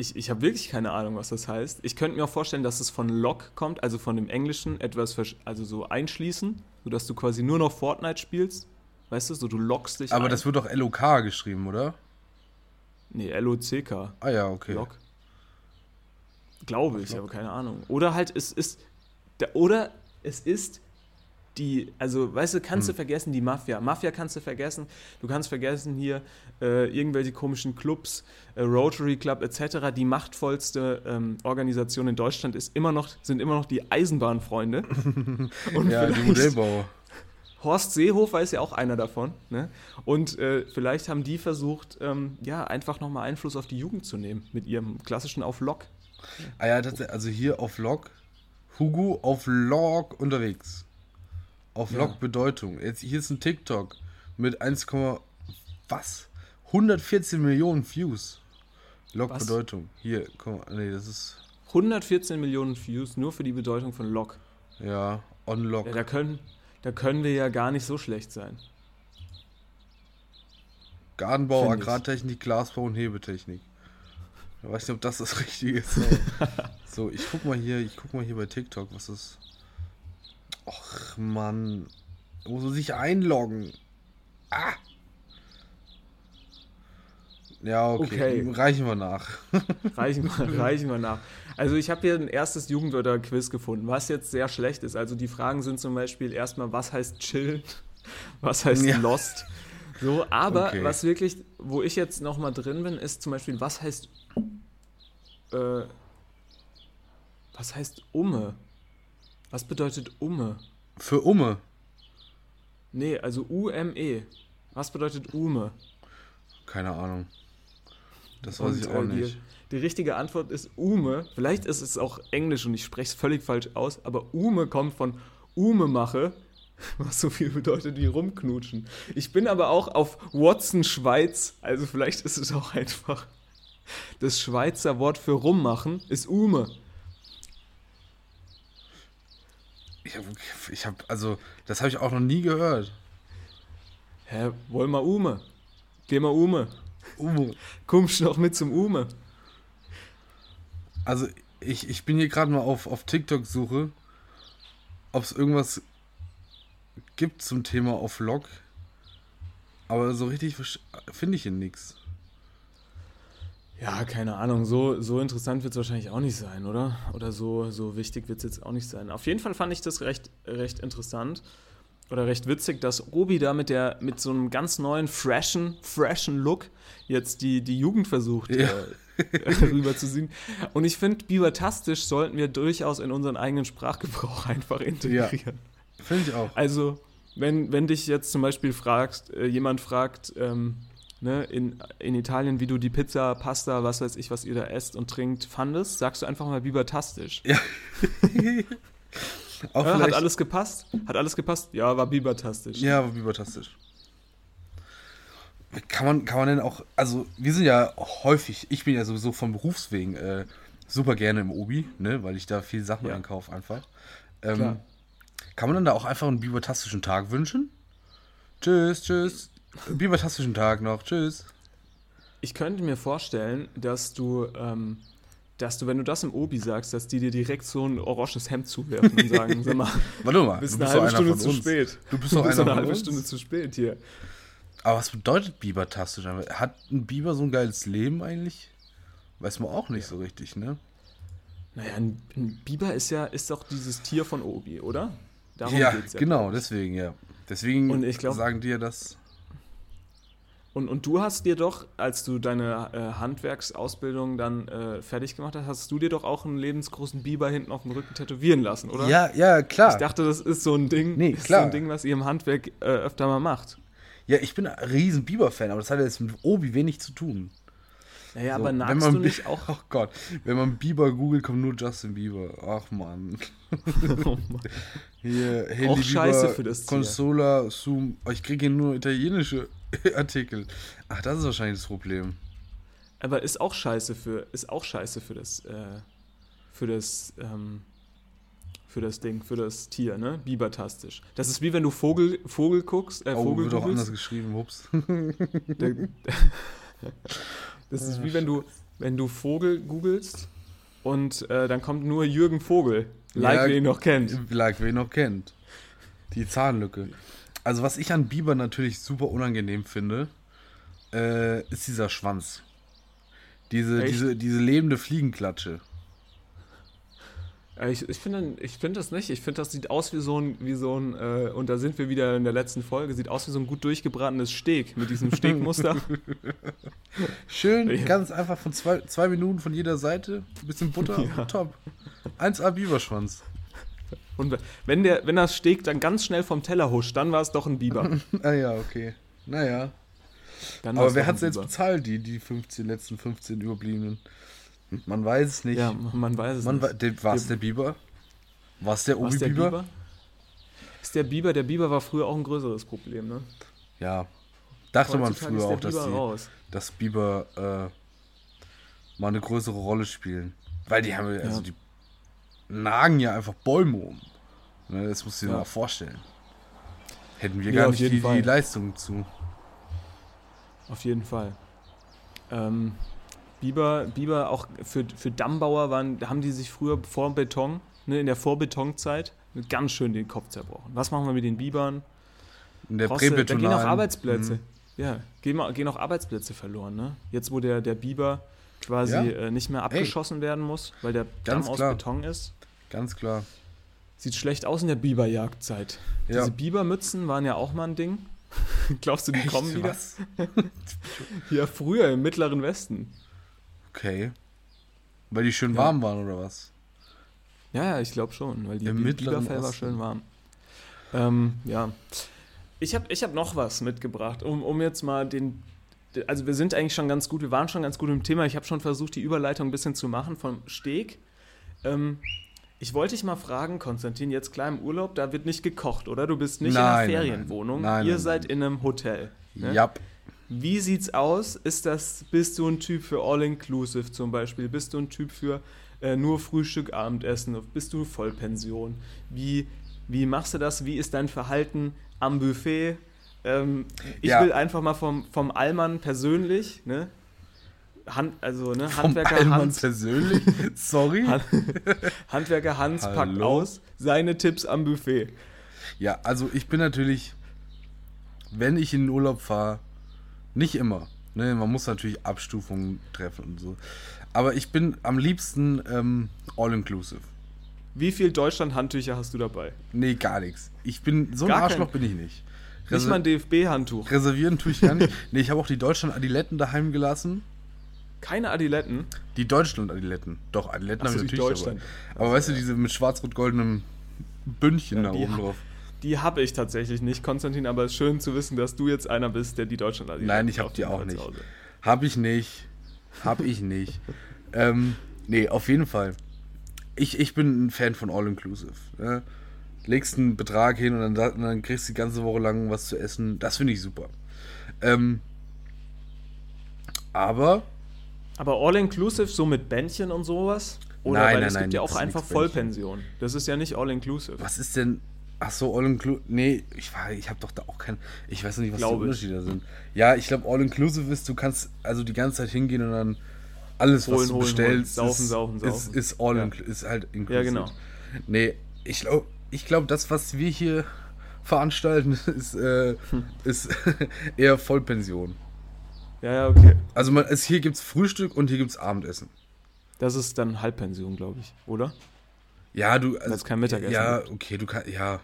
ich, ich habe wirklich keine Ahnung, was das heißt. Ich könnte mir auch vorstellen, dass es von Lock kommt, also von dem Englischen etwas, also so einschließen, sodass du quasi nur noch Fortnite spielst. Weißt du, so du lockst dich Aber ein. das wird doch LOK geschrieben, oder? Nee, L-O-C-K. Ah ja, okay. Lock. Glaube ich, aber keine Ahnung. Oder halt, es ist. Der, oder es ist die. Also, weißt du, kannst Hm. du vergessen, die Mafia. Mafia kannst du vergessen. Du kannst vergessen hier äh, irgendwelche komischen Clubs, äh, Rotary Club etc. Die machtvollste ähm, Organisation in Deutschland ist immer noch, sind immer noch die Eisenbahnfreunde. *laughs* Und Ja, die Modellbauer. Horst Seehofer ist ja auch einer davon. Ne? Und äh, vielleicht haben die versucht, ähm, ja, einfach nochmal Einfluss auf die Jugend zu nehmen mit ihrem klassischen Auf Lock. Ah ja, das, also hier auf Log. Hugo auf Log unterwegs. Auf Ja. Log Bedeutung. Jetzt, hier ist ein TikTok mit 1, was? 114 Millionen Views. Log Was? Bedeutung. Hier, komm, nee, das ist 114 Millionen Views nur für die Bedeutung von Lock. ja Unlock. Ja, da, können, da können wir ja gar nicht so schlecht sein. Gartenbau, Find ich. Agrartechnik, Glasbau und Hebetechnik. Ich weiß nicht, ob das das Richtige ist. *laughs* so, ich guck mal hier, ich guck mal hier bei TikTok, was ist. Och Mann. Muss man sich einloggen. Ah! Ja, okay. Okay. Reichen wir nach. *laughs* Reichen wir, reichen wir nach. Also ich habe hier ein erstes Jugendwörter-Quiz gefunden, was jetzt sehr schlecht ist. Also die Fragen sind zum Beispiel erstmal, was heißt chillen? Was heißt Ja. lost? So, aber Okay. was wirklich, wo ich jetzt nochmal drin bin, ist zum Beispiel, was heißt Äh, was heißt Umme? Was bedeutet Umme? Für Umme. Nee, also U-M-E. Was bedeutet Ume? Keine Ahnung. Das weiß Und, ich auch äh, nicht. Die, die richtige Antwort ist Ume. Vielleicht ist es auch Englisch und ich spreche es völlig falsch aus, aber Ume kommt von Ume mache, *laughs* was so viel bedeutet wie rumknutschen. Ich bin aber auch auf Watson Schweiz, also vielleicht ist es auch einfach das Schweizer Wort für rummachen ist Ume. Ich habe, ich hab, also, das habe ich auch noch nie gehört. Hä, wollen wir Ume? Geh mal Ume. Umme. Kommst du noch mit zum Ume? Also, ich, ich bin hier gerade mal auf, auf TikTok-Suche, ob es irgendwas gibt zum Thema auf Log. Aber so richtig finde ich hier nichts. Ja, keine Ahnung, so, so interessant wird es wahrscheinlich auch nicht sein, oder? Oder so, so wichtig wird es jetzt auch nicht sein. Auf jeden Fall fand ich das recht, recht interessant oder recht witzig, dass Obi da mit, der, mit so einem ganz neuen, freshen, freshen Look jetzt die, die Jugend versucht Ja. äh, *laughs* rüberzuziehen. Und ich finde, bibertastisch sollten wir durchaus in unseren eigenen Sprachgebrauch *laughs* einfach integrieren. Finde ich auch. Also, wenn, wenn dich jetzt zum Beispiel fragst, äh, jemand fragt, ähm, ne, in, in Italien, wie du die Pizza, Pasta, was weiß ich, was ihr da esst und trinkt, fandest, sagst du einfach mal bibertastisch. Ja. *laughs* auch Ja, hat alles gepasst? Hat alles gepasst? Ja, war bibertastisch. Ja, aber übertastisch. Kann man, kann man denn auch, also wir sind ja häufig, ich bin ja sowieso vom Berufswegen äh, super gerne im Obi, ne, weil ich da viel Sachen Ja. einkaufe einfach. Ähm, kann man dann da auch einfach einen bibertastischen Tag wünschen? Tschüss, tschüss. Bibertastischen Tag noch, tschüss. Ich könnte mir vorstellen, dass du, ähm, dass du, wenn du das im Obi sagst, dass die dir direkt so ein oranges Hemd zuwerfen und sagen, sag mal, *laughs* Warte mal, du bist du eine bist doch halbe Stunde zu uns. spät. Du bist doch eine einer von halbe uns. Stunde zu spät hier. Aber was bedeutet bibertastisch? Hat ein Biber so ein geiles Leben eigentlich? Weiß man auch nicht so richtig, ne? Naja, ein, ein Biber ist ja, ist doch dieses Tier von Obi, oder? Darum ja, geht's ja. genau, deswegen, ja. Deswegen Und ich glaub- sagen dir das. Und, und du hast dir doch, als du deine äh, Handwerksausbildung dann äh, fertig gemacht hast, hast du dir doch auch einen lebensgroßen Biber hinten auf dem Rücken tätowieren lassen, oder? Ja, ja, klar. Ich dachte, das ist so ein Ding, Nee, ist so ein Ding, was ihr im Handwerk äh, öfter mal macht. ja, ich bin ein riesen Biber-Fan, aber das hat jetzt mit Obi wenig zu tun. Naja, So, aber wenn nagst man du nicht auch. *laughs* Oh Gott, wenn man Biber googelt, kommt nur Justin Bieber. Ach man. *laughs* *laughs* Oh Mann. Hier, Handy Auch scheiße für das Tier. Consola, Zoom. Oh, ich kriege hier nur italienische *laughs* Artikel. Ach, das ist wahrscheinlich das Problem. aber ist auch scheiße für, ist auch scheiße für das, äh, für das, ähm, für das Ding, für das Tier, ne? Bibertastisch. Das ist wie wenn du Vogel, Vogel guckst, äh, Oh, Vogel wird auch anders geschrieben. Ups. *laughs* Das ist wie wenn du, wenn du Vogel googelst und äh, dann kommt nur Jürgen Vogel. Like, Ja, wer ihn noch kennt. Like, wer ihn noch kennt. Die Zahnlücke. Also, was ich an Biber natürlich super unangenehm finde, äh, ist dieser Schwanz. Diese, Echt? diese, diese lebende Fliegenklatsche. Ich, ich finde ich find das nicht. Ich finde, das sieht aus wie so ein, wie so ein äh, und da sind wir wieder in der letzten Folge, sieht aus wie so ein gut durchgebratenes Steak mit diesem Steakmuster. *laughs* Schön, Ja. ganz einfach von zwei, zwei Minuten von jeder Seite. Ein bisschen Butter, *laughs* Ja. top. 1A Biberschwanz. Und wenn, der, wenn das Steak dann ganz schnell vom Teller huscht, dann war es doch ein Biber. *laughs* Ah ja, okay. Naja. Dann Aber wer hat es jetzt bezahlt, die, die 15, letzten 15 überbliebenen? Man weiß es nicht. Ja, man weiß es Man nicht. war es der Biber? War es der Obi-Biber? Biber? Ist der Biber, der Biber war früher auch ein größeres Problem, ne? Ja. Dachte man früher auch, dass, Biber die, dass Biber äh, mal eine größere Rolle spielen. Weil die haben ja, also die nagen ja einfach Bäume um. Ne, das musst du dir Ja. mal vorstellen. Hätten wir Ja, gar nicht die, die Leistung zu. Auf jeden Fall. Ähm, Biber, Biber auch für, für Dammbauer waren, haben die sich früher vor Beton, ne, in der Vorbetonzeit, ganz schön den Kopf zerbrochen. Was machen wir mit den Bibern? In der Brauchst da gehen auch Arbeitsplätze. Mhm. Ja, gehen, gehen auch Arbeitsplätze verloren. Ne? Jetzt, wo der, der Biber quasi Ja. äh, nicht mehr abgeschossen werden muss, weil der Ganz Damm aus klar. Beton ist. Ganz klar. Sieht schlecht aus in der Biberjagdzeit. Ja. Diese Bibermützen waren ja auch mal ein Ding. *laughs* Glaubst du, die kommen Echt? wieder? Was? *laughs* Ja, früher im Mittleren Westen. Okay. Weil die schön Ja. warm waren oder was? Ja, ja, ich glaube schon, weil die, Im Biberfell war schön warm. Ähm, ja. Ich habe ich hab noch was mitgebracht, um, um jetzt mal den. Also, wir sind eigentlich schon ganz gut, wir waren schon ganz gut im Thema. Ich habe schon versucht, die Überleitung ein bisschen zu machen vom Steg. Ähm, ich wollte dich mal fragen, Konstantin, jetzt klar im Urlaub, da wird nicht gekocht, oder? Du bist nicht Nein, in einer. Ferienwohnung, Nein, ihr nein, seid nein. in einem Hotel. Ne? Ja. Wie sieht's aus? Ist das, bist du ein Typ für All-Inclusive zum Beispiel? Bist du ein Typ für äh, nur Frühstück, Abendessen? Bist du Vollpension? Wie, wie machst du das? Wie ist dein Verhalten am Buffet? Ähm, ich Ja. will einfach mal vom, vom Allmann persönlich, ne? Hand, also, ne, Vom Handwerker Allmann Hans, persönlich? *laughs* Sorry? Han- Handwerker Hans packt Hallo? aus seine Tipps am Buffet. Ja, also ich bin natürlich, wenn ich in den Urlaub fahre, nicht immer. Ne, man muss natürlich Abstufungen treffen und so. Aber ich bin am liebsten ähm, all-inclusive. Wie viel Deutschland-Handtücher hast du dabei? Nee, gar nichts. Ich bin, so ein Gar Arschloch kein- bin ich nicht. Nicht Reser- mal ein DFB-Handtuch. Reservieren tue ich gar nicht. Nee, ich habe auch die Deutschland-Adiletten daheim gelassen. Keine Adiletten. Die Deutschland-Adiletten. Doch, Adiletten habe ich die natürlich Deutschland. dabei. Aber weißt du, diese mit schwarz-rot-goldenem Bündchen Ja, da oben drauf. Die habe ich tatsächlich nicht, Konstantin, aber es ist schön zu wissen, dass du jetzt einer bist, der die Deutschland Adiletten Nein, ich habe die auch nicht. Hause. Hab ich nicht. Hab ich nicht. ähm, nee, auf jeden Fall. Ich, ich bin ein Fan von All-Inclusive. Ne? Legst einen Betrag hin und dann, und dann kriegst du die ganze Woche lang was zu essen. Das finde ich super. Ähm, aber Aber All-Inclusive, so mit Bändchen und sowas? Oder Nein, weil nein, es nein, gibt ja das auch einfach. Vollpension. Das ist ja nicht All-Inclusive. was ist denn. Ach so, All-Inclusive. Nee, ich, war- ich habe doch da auch kein. Ich weiß noch nicht, was Glaube die ich. Unterschiede sind. Ja, ich glaube, All-Inclusive ist, du kannst also die ganze Zeit hingehen und dann alles, was Holen, du holen, bestellst, holen. ist, Saufen, saufen, ist, saufen. ist, all Ja. ist halt inclusive. Ja, genau. Nee, ich glaube, ich glaub, das, was wir hier veranstalten, *laughs* ist, äh, Hm. ist *laughs* eher Vollpension. Ja, ja, okay. Also man, es, hier gibt es Frühstück und hier gibt es Abendessen. Das ist dann Halbpension, glaube ich, oder? Ja, du. Also, es kein Mittagessen Ja, gibt. okay, du kannst. Ja.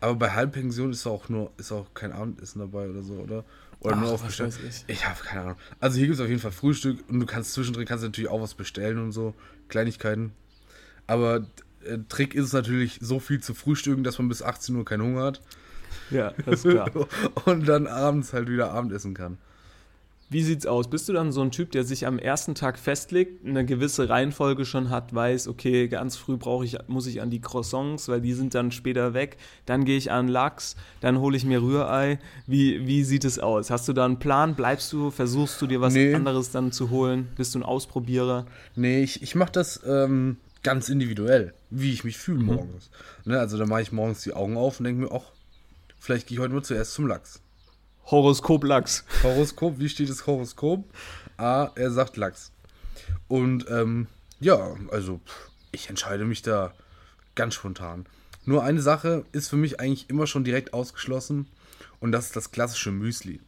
Aber bei Halbpension ist auch nur, ist auch kein Abendessen dabei oder so, oder? Oder Ach, nur was aufgestellt. weiß ich. Ich habe keine Ahnung. Also hier gibt es auf jeden Fall Frühstück und du kannst zwischendrin kannst du natürlich auch was bestellen und so. Kleinigkeiten. Aber äh, Trick ist es natürlich, so viel zu frühstücken, dass man bis 18 Uhr keinen Hunger hat. Ja, das ist klar. *laughs* und dann abends halt wieder Abendessen kann. Wie sieht's aus? Bist du dann so ein Typ, der sich am ersten Tag festlegt, eine gewisse Reihenfolge schon hat, weiß, okay, ganz früh brauche ich, muss ich an die Croissants, weil die sind dann später weg. Dann gehe ich an Lachs, dann hole ich mir Rührei. Wie, wie sieht es aus? Hast du da einen Plan? Bleibst du? Versuchst du dir was Nee. anderes dann zu holen? Bist du ein Ausprobierer? Nee, ich, ich mache das ähm, ganz individuell, wie ich mich fühle Mhm. morgens. Ne, also da mache ich morgens die Augen auf und denke mir, ach, vielleicht gehe ich heute mal zuerst zum Lachs. Horoskop Lachs. Horoskop, wie steht das Horoskop? Ah, er sagt Lachs. Und ähm, ja, also pff, ich entscheide mich da ganz spontan. Nur eine Sache ist für mich eigentlich immer schon direkt ausgeschlossen und das ist das klassische Müsli.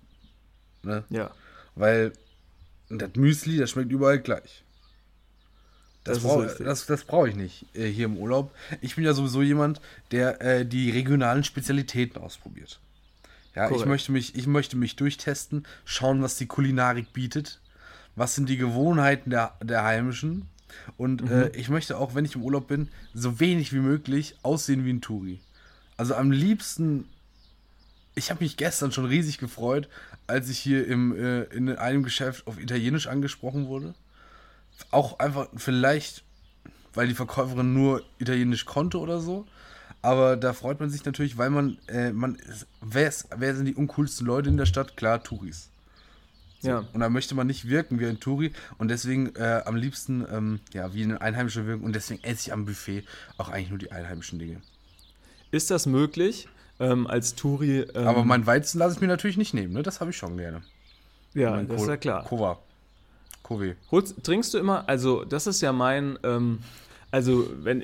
Ne? Ja. Weil das Müsli, das schmeckt überall gleich. Das, Das brauche das, das brauch ich nicht äh, hier im Urlaub. Ich bin ja sowieso jemand, der äh, die regionalen Spezialitäten ausprobiert. Ja, ich Korrekt. möchte, mich, ich möchte mich durchtesten, schauen, was die Kulinarik bietet. Was sind die Gewohnheiten der, der Heimischen? Und Mhm. äh, ich möchte auch, wenn ich im Urlaub bin, so wenig wie möglich aussehen wie ein Touri. Also am liebsten ich habe mich gestern schon riesig gefreut, als ich hier im, äh, in einem Geschäft auf Italienisch angesprochen wurde. Auch einfach vielleicht, weil die Verkäuferin nur Italienisch konnte oder so. Aber da freut man sich natürlich, weil man, äh, man ist, wer, ist, wer sind die uncoolsten Leute in der Stadt? Klar, Touris. Ja. Und da möchte man nicht wirken wie ein Touri und deswegen äh, am liebsten ähm, ja, wie ein Einheimischer wirken und deswegen esse ich am Buffet auch eigentlich nur die einheimischen Dinge. Ist das möglich, ähm, als Touri? Ähm, Aber mein Weizen lasse ich mir natürlich nicht nehmen, ne? das habe ich schon gerne. ja, Mein das ist Ko- ja klar. Kova. Kowe. Holst, trinkst du immer, also das ist ja mein, ähm, also wenn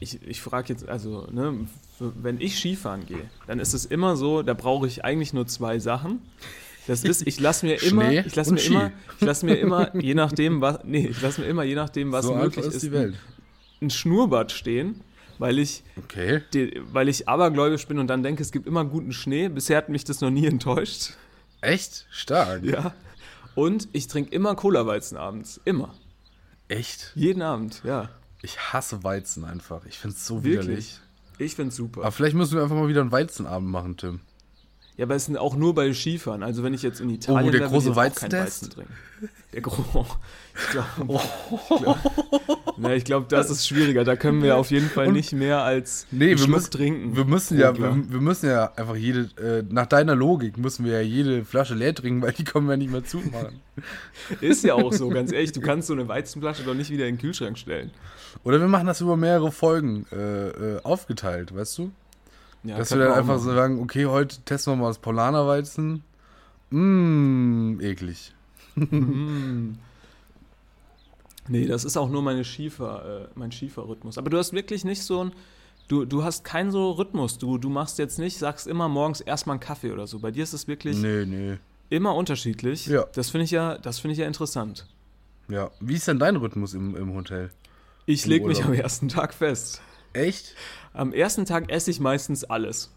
ich, ich frage jetzt, also ne, wenn ich Skifahren gehe, dann ist es immer so, da brauche ich eigentlich nur zwei Sachen. Das ist, ich lasse mir *laughs* immer, Schnee ich lasse mir Ski. immer, ich lasse mir immer, *laughs* je nachdem, was, nee, ich lasse mir immer, je nachdem, was So möglich ist ist, Welt. ein Schnurrbart stehen, weil ich, Okay. die, weil ich abergläubisch bin und dann denke, es gibt immer guten Schnee. Bisher hat mich das noch nie enttäuscht. Echt? Stark. Ja. Und ich trinke immer Cola-Weizen abends. Immer. Echt? Jeden Abend, ja. Ich hasse Weizen einfach. Ich find's so Wirklich? widerlich. Ich find's super. Aber vielleicht müssen wir einfach mal wieder einen Weizenabend machen, Tim. Ja, aber es sind auch nur bei Skifahren. Also wenn ich jetzt in Italien Oh, der wäre, große Weizentest? Weizen trinken. Der gro *laughs* Ich glaube, glaub, ich glaub, das ist schwieriger. Da können wir auf jeden Fall Und- nicht mehr als Nee, wir müssen, trinken. wir müssen ja, wir, wir müssen ja einfach jede, äh, nach deiner Logik müssen wir ja jede Flasche leer trinken, weil die kommen ja nicht mehr zumachen. Ist ja auch so, *laughs* ganz ehrlich. Du kannst so eine Weizenflasche doch nicht wieder in den Kühlschrank stellen. Oder wir machen das über mehrere Folgen äh, äh, aufgeteilt, weißt du? Ja, Dass wir dann einfach so machen. sagen, okay, heute testen wir mal das Paulanerweizen. Mmm, eklig. Nee, das ist auch nur meine Schiefer, äh, mein Schieferrhythmus. Aber du hast wirklich nicht so ein. Du, du hast keinen so Rhythmus. Du, du machst jetzt nicht, sagst immer morgens erstmal einen Kaffee oder so. Bei dir ist es wirklich Nee, nee. immer unterschiedlich. Ja. Das finde ich ja, das finde ich ja interessant. Ja. Wie ist denn dein Rhythmus im, im Hotel? Ich lege mich am ersten Tag fest. Echt? Am ersten Tag esse ich meistens alles.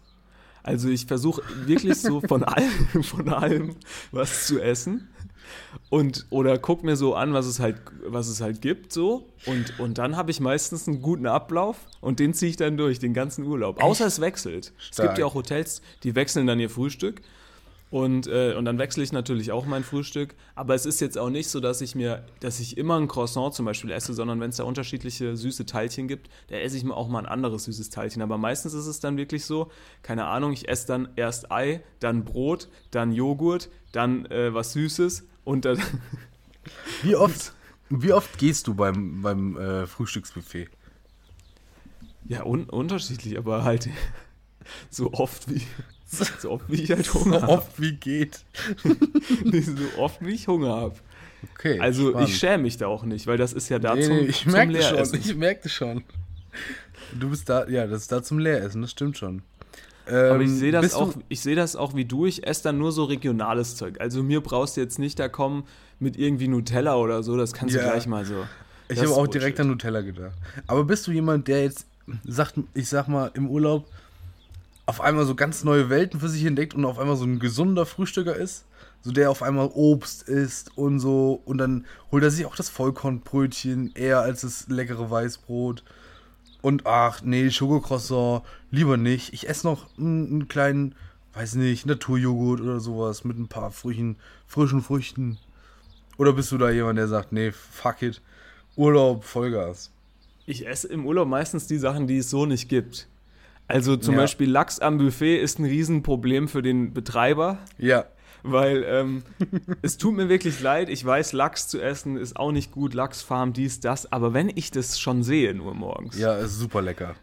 Also ich versuche wirklich so von *laughs* allem, von allem was zu essen. Und, oder guck mir so an, was es halt, was es halt gibt, so. Und, und dann habe ich meistens einen guten Ablauf und den ziehe ich dann durch, den ganzen Urlaub. Außer es wechselt. Es Stark. gibt ja auch Hotels, die wechseln dann ihr Frühstück. Und, äh, und dann wechsle ich natürlich auch mein Frühstück. Aber es ist jetzt auch nicht so, dass ich mir, dass ich immer ein Croissant zum Beispiel esse, sondern wenn es da unterschiedliche süße Teilchen gibt, da esse ich mir auch mal ein anderes süßes Teilchen. Aber meistens ist es dann wirklich so, keine Ahnung, ich esse dann erst Ei, dann Brot, dann Joghurt, dann äh, was Süßes und dann. *laughs* Wie oft, wie oft gehst du beim, beim äh, Frühstücksbuffet? Ja, un unterschiedlich, aber halt *laughs* so oft wie. So oft wie ich halt Hunger So habe. oft wie geht. *laughs* So oft wie ich Hunger habe. Okay. Also spannend. ich schäme mich da auch nicht, weil das ist ja da Nee, zum, nee, ich zum merkte schon, *laughs* ich merkte schon. Du bist da, ja, das ist da zum Leeressen, das stimmt schon. Aber ich Ähm, sehe das auch, ich sehe das auch wie du, ich esse dann nur so regionales Zeug. Also mir brauchst du jetzt nicht da kommen mit irgendwie Nutella oder so, das kannst Ja. du gleich mal so. ich habe auch Bullshit. direkt an Nutella gedacht. Aber bist du jemand, der jetzt sagt, ich sag mal, im Urlaub auf einmal so ganz neue Welten für sich entdeckt und auf einmal so ein gesunder Frühstücker ist? So der auf einmal Obst isst und so und dann holt er sich auch das Vollkornbrötchen eher als das leckere Weißbrot. Und ach, nee, Schokocroissant, lieber nicht. Ich esse noch einen, einen kleinen, weiß nicht, Naturjoghurt oder sowas mit ein paar Früchen, frischen Früchten. Oder bist du da jemand, der sagt, nee, fuck it, Urlaub, Vollgas? Ich esse im Urlaub meistens die Sachen, die es so nicht gibt. Also zum Ja. Beispiel Lachs am Buffet ist ein Riesenproblem für den Betreiber, Ja, weil ähm, *laughs* es tut mir wirklich leid. Ich weiß, Lachs zu essen ist auch nicht gut, Lachsfarm, dies, das. Aber wenn ich das schon sehe, nur morgens, ja, ist super lecker.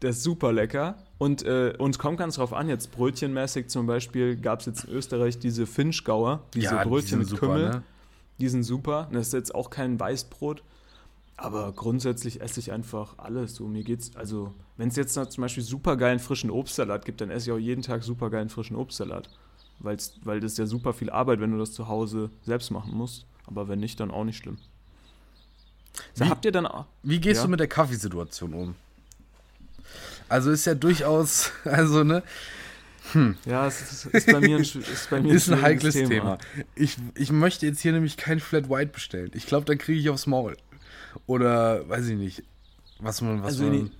Das ist super lecker. Und äh, uns kommt ganz drauf an, jetzt brötchenmäßig zum Beispiel gab es jetzt in Österreich diese Finchgauer, diese ja, die Brötchen sind mit super, Kümmel. ne? Die sind super. Das ist jetzt auch kein Weißbrot. Aber grundsätzlich esse ich einfach alles. So, mir geht's, also, wenn es jetzt zum Beispiel supergeilen frischen Obstsalat gibt, dann esse ich auch jeden Tag supergeilen frischen Obstsalat. Weil's, weil das ist ja super viel Arbeit, wenn du das zu Hause selbst machen musst. Aber wenn nicht, dann auch nicht schlimm. So, Wie- habt ihr dann auch. Wie gehst Ja. du mit der Kaffeesituation um? Also ist ja durchaus, *laughs* also ne, Ja, es ist, ist bei mir ein, ist bei mir ist ein heikles Thema. Ich, ich möchte jetzt hier nämlich kein Flat White bestellen. Ich glaube, dann kriege ich aufs Maul. Oder weiß ich nicht, was man, was Also man. in,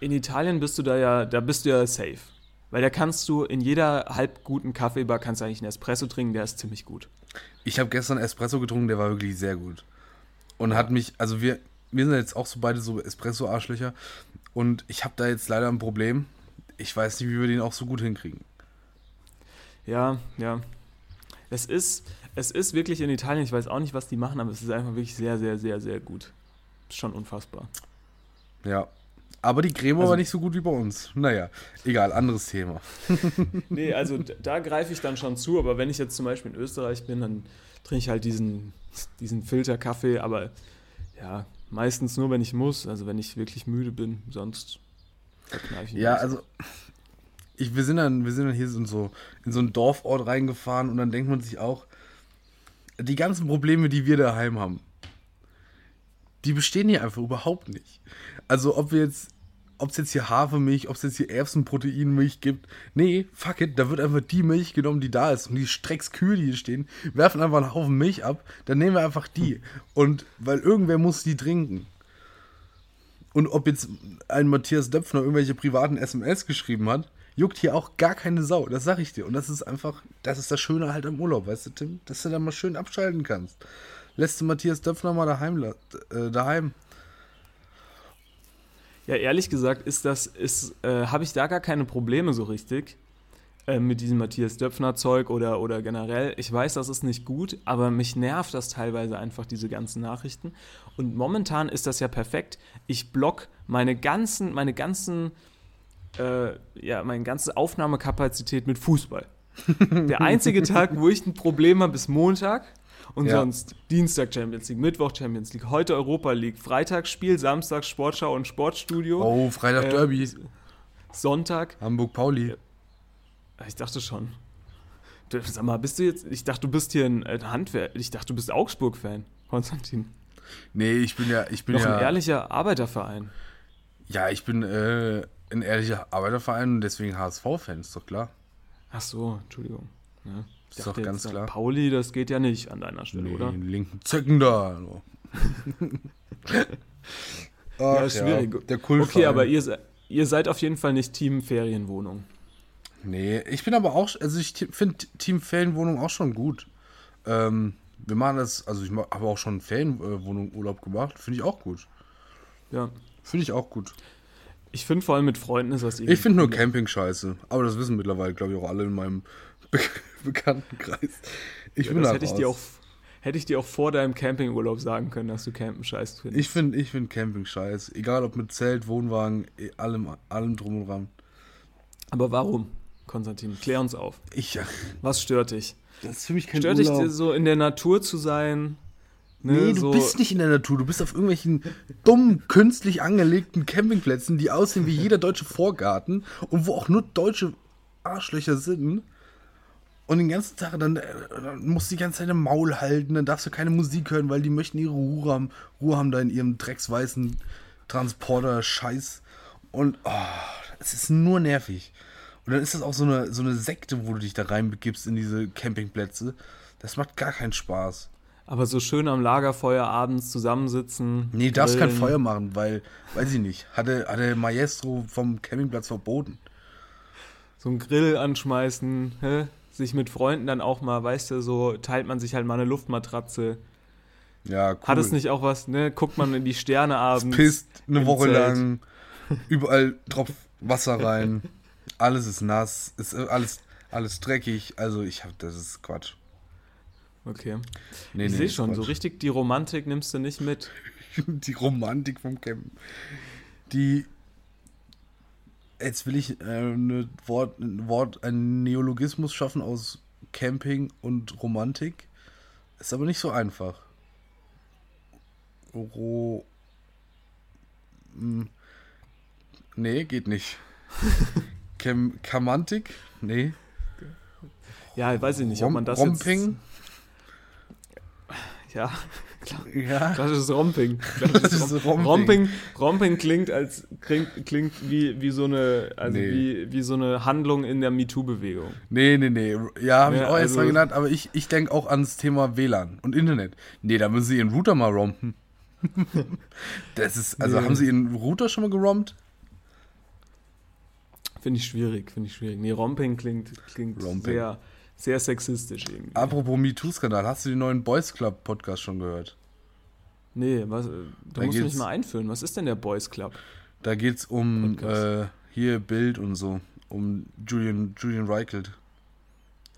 in Italien bist du da ja, da bist du ja safe. Weil da kannst du in jeder halb guten Kaffeebar kannst du eigentlich einen Espresso trinken, der ist ziemlich gut. Ich habe gestern Espresso getrunken, der war wirklich sehr gut. Und hat mich, also wir, wir sind jetzt auch so beide so Espresso-Arschlöcher. Und ich habe da jetzt leider ein Problem. Ich weiß nicht, wie wir den auch so gut hinkriegen. Ja, ja. Es ist, es ist wirklich in Italien, ich weiß auch nicht, was die machen, aber es ist einfach wirklich sehr, sehr, sehr, sehr gut. Ist schon unfassbar. Ja. Aber die Creme Also- war nicht so gut wie bei uns. Naja, egal, anderes Thema. *laughs* Nee, also da greife ich dann schon zu, aber wenn ich jetzt zum Beispiel in Österreich bin, dann trinke ich halt diesen, diesen Filterkaffee, aber ja, meistens nur, wenn ich muss, also wenn ich wirklich müde bin, sonst verkneife ich Ja, nicht. also ich, wir, sind dann, wir sind dann hier in, so in so einen Dorfort reingefahren und dann denkt man sich auch, die ganzen Probleme, die wir daheim haben, die bestehen hier einfach überhaupt nicht. Also ob wir jetzt ob es jetzt hier Hafermilch, ob es jetzt hier Erbsenproteinmilch gibt. Nee, fuck it, da wird einfach die Milch genommen, die da ist. Und die Streckskühe, die hier stehen, werfen einfach einen Haufen Milch ab, dann nehmen wir einfach die. Und weil irgendwer muss die trinken. Und ob jetzt ein Matthias Döpfner irgendwelche privaten SMS geschrieben hat, juckt hier auch gar keine Sau. Das sag ich dir. Und das ist einfach, das ist das Schöne halt am Urlaub, weißt du, Tim? Dass du da mal schön abschalten kannst. Lässt du Matthias Döpfner mal daheim, äh, daheim. Ja, ehrlich gesagt ist das, ist, äh, habe ich da gar keine Probleme so richtig äh, mit diesem Matthias Döpfner Zeug oder, oder generell. Ich weiß, das ist nicht gut, aber mich nervt das teilweise einfach, diese ganzen Nachrichten. Und momentan ist das ja perfekt. Ich block meine ganzen, meine ganzen, äh, ja, meine ganze Aufnahmekapazität mit Fußball. Der einzige Tag, wo ich ein Problem habe, ist Montag. Und Ja. sonst Dienstag Champions League, Mittwoch Champions League, heute Europa League, Freitagsspiel, Samstag Sportschau und Sportstudio. Oh, Freitag Äh, Derby. Sonntag. Hamburg Pauli. Ich dachte schon. Du, sag mal, bist du jetzt. Ich dachte, du bist hier ein, ein Handwerk. Ich dachte, du bist Augsburg-Fan, Konstantin. Nee, ich bin ja, ich bin Noch ja. ein ehrlicher Arbeiterverein. Ja, ich bin äh, ein ehrlicher Arbeiterverein und deswegen HSV-Fan, ist doch klar. Ach so, Entschuldigung. Ja. Ich Ist doch ganz jetzt, klar. Pauli, das geht ja nicht an deiner Stelle, Nee, oder? den linken Zöcken da. *laughs* So. Ach, Ja, schwierig. der Kult. okay, aber ihr, ihr seid auf jeden Fall nicht Team Ferienwohnung. Nee, ich bin aber auch, also ich finde Team Ferienwohnung auch schon gut. Ähm, wir machen das, also ich habe auch schon Ferienwohnung Urlaub gemacht, finde ich auch gut. Ja. Finde ich auch gut. Ich finde vor allem mit Freunden ist das irgendwie. Ich finde nur Camping scheiße, aber das wissen mittlerweile, glaube ich, auch alle in meinem *laughs* Be Bekanntenkreis. Ich Ja, bin das da hätte ich, dir auch, hätte ich dir auch vor deinem Campingurlaub sagen können, dass du Campen scheiß findest. Ich finde ich find Camping scheiße. Egal ob mit Zelt, Wohnwagen, eh, allem, allem drum und dran. Aber warum, Konstantin? Klär uns auf. Ich, ja, Was stört dich? das ist für mich kein Stört dich Urlaub. so in der Natur zu sein? Ne, Nee, du so, bist nicht in der Natur. Du bist auf irgendwelchen dummen, künstlich angelegten Campingplätzen, die aussehen wie jeder deutsche Vorgarten und wo auch nur deutsche Arschlöcher sind. Und den ganzen Tag dann, äh, dann musst du die ganze Zeit im Maul halten, dann darfst du keine Musik hören, weil die möchten ihre Ruhe haben, Ruhe haben da in ihrem drecksweißen Transporter-Scheiß. Und oh, es ist nur nervig. Und dann ist das auch so eine, so eine Sekte, wo du dich da reinbegibst in diese Campingplätze. Das macht gar keinen Spaß. Aber so schön am Lagerfeuer abends zusammensitzen. Nee, du darfst kein. Feuer machen, weil, weiß ich nicht, hatte, hatte Maestro vom Campingplatz verboten. So einen Grill anschmeißen, hä? sich mit Freunden dann auch mal, weißt du, so teilt man sich halt mal eine Luftmatratze. Ja, cool. Hat es nicht auch was, ne? Guckt man in die Sterne abends. Pisst eine Woche Zelt. lang, *laughs* überall tropft Wasser rein, alles ist nass, ist alles, alles dreckig. Also ich hab, das ist Quatsch. Okay. Nee, ich nee, sehe schon, so Quatsch. richtig die Romantik nimmst du nicht mit. *laughs* Die Romantik vom Campen. Die. Jetzt will ich äh, eine Wort, ein Wort, einen Neologismus schaffen aus Camping und Romantik. Ist aber nicht so einfach. Ro. Hm. Nee, geht nicht. *laughs* Cam Kamantik? Nee. Ja, weiß ich nicht, ob man das Romping? jetzt... Ja, Ja. klassisches Romping. Das *laughs* Klassisches Romping. Romping, Romping klingt als klingt, klingt wie, wie so eine also Nee. wie, wie so eine Handlung in der MeToo-Bewegung. Nee, nee, nee. Ja, habe ich Ja, auch also- dran gedacht, aber ich, ich denke auch ans Thema WLAN und Internet. Nee, da müssen sie ihren Router mal rompen. *laughs* das ist, also Nee. haben sie ihren Router schon mal gerompt? Finde ich schwierig, finde ich schwierig. Nee, Romping klingt, klingt Romping. sehr sehr sexistisch irgendwie. Apropos MeToo-Skandal, hast du den neuen Boys Club Podcast schon gehört? Nee, was, äh, Da du musst mich mal einführen. Was ist denn der Boys Club? Da geht's um Podcast. äh, hier Bild und so, um Julian, Julian Reichelt.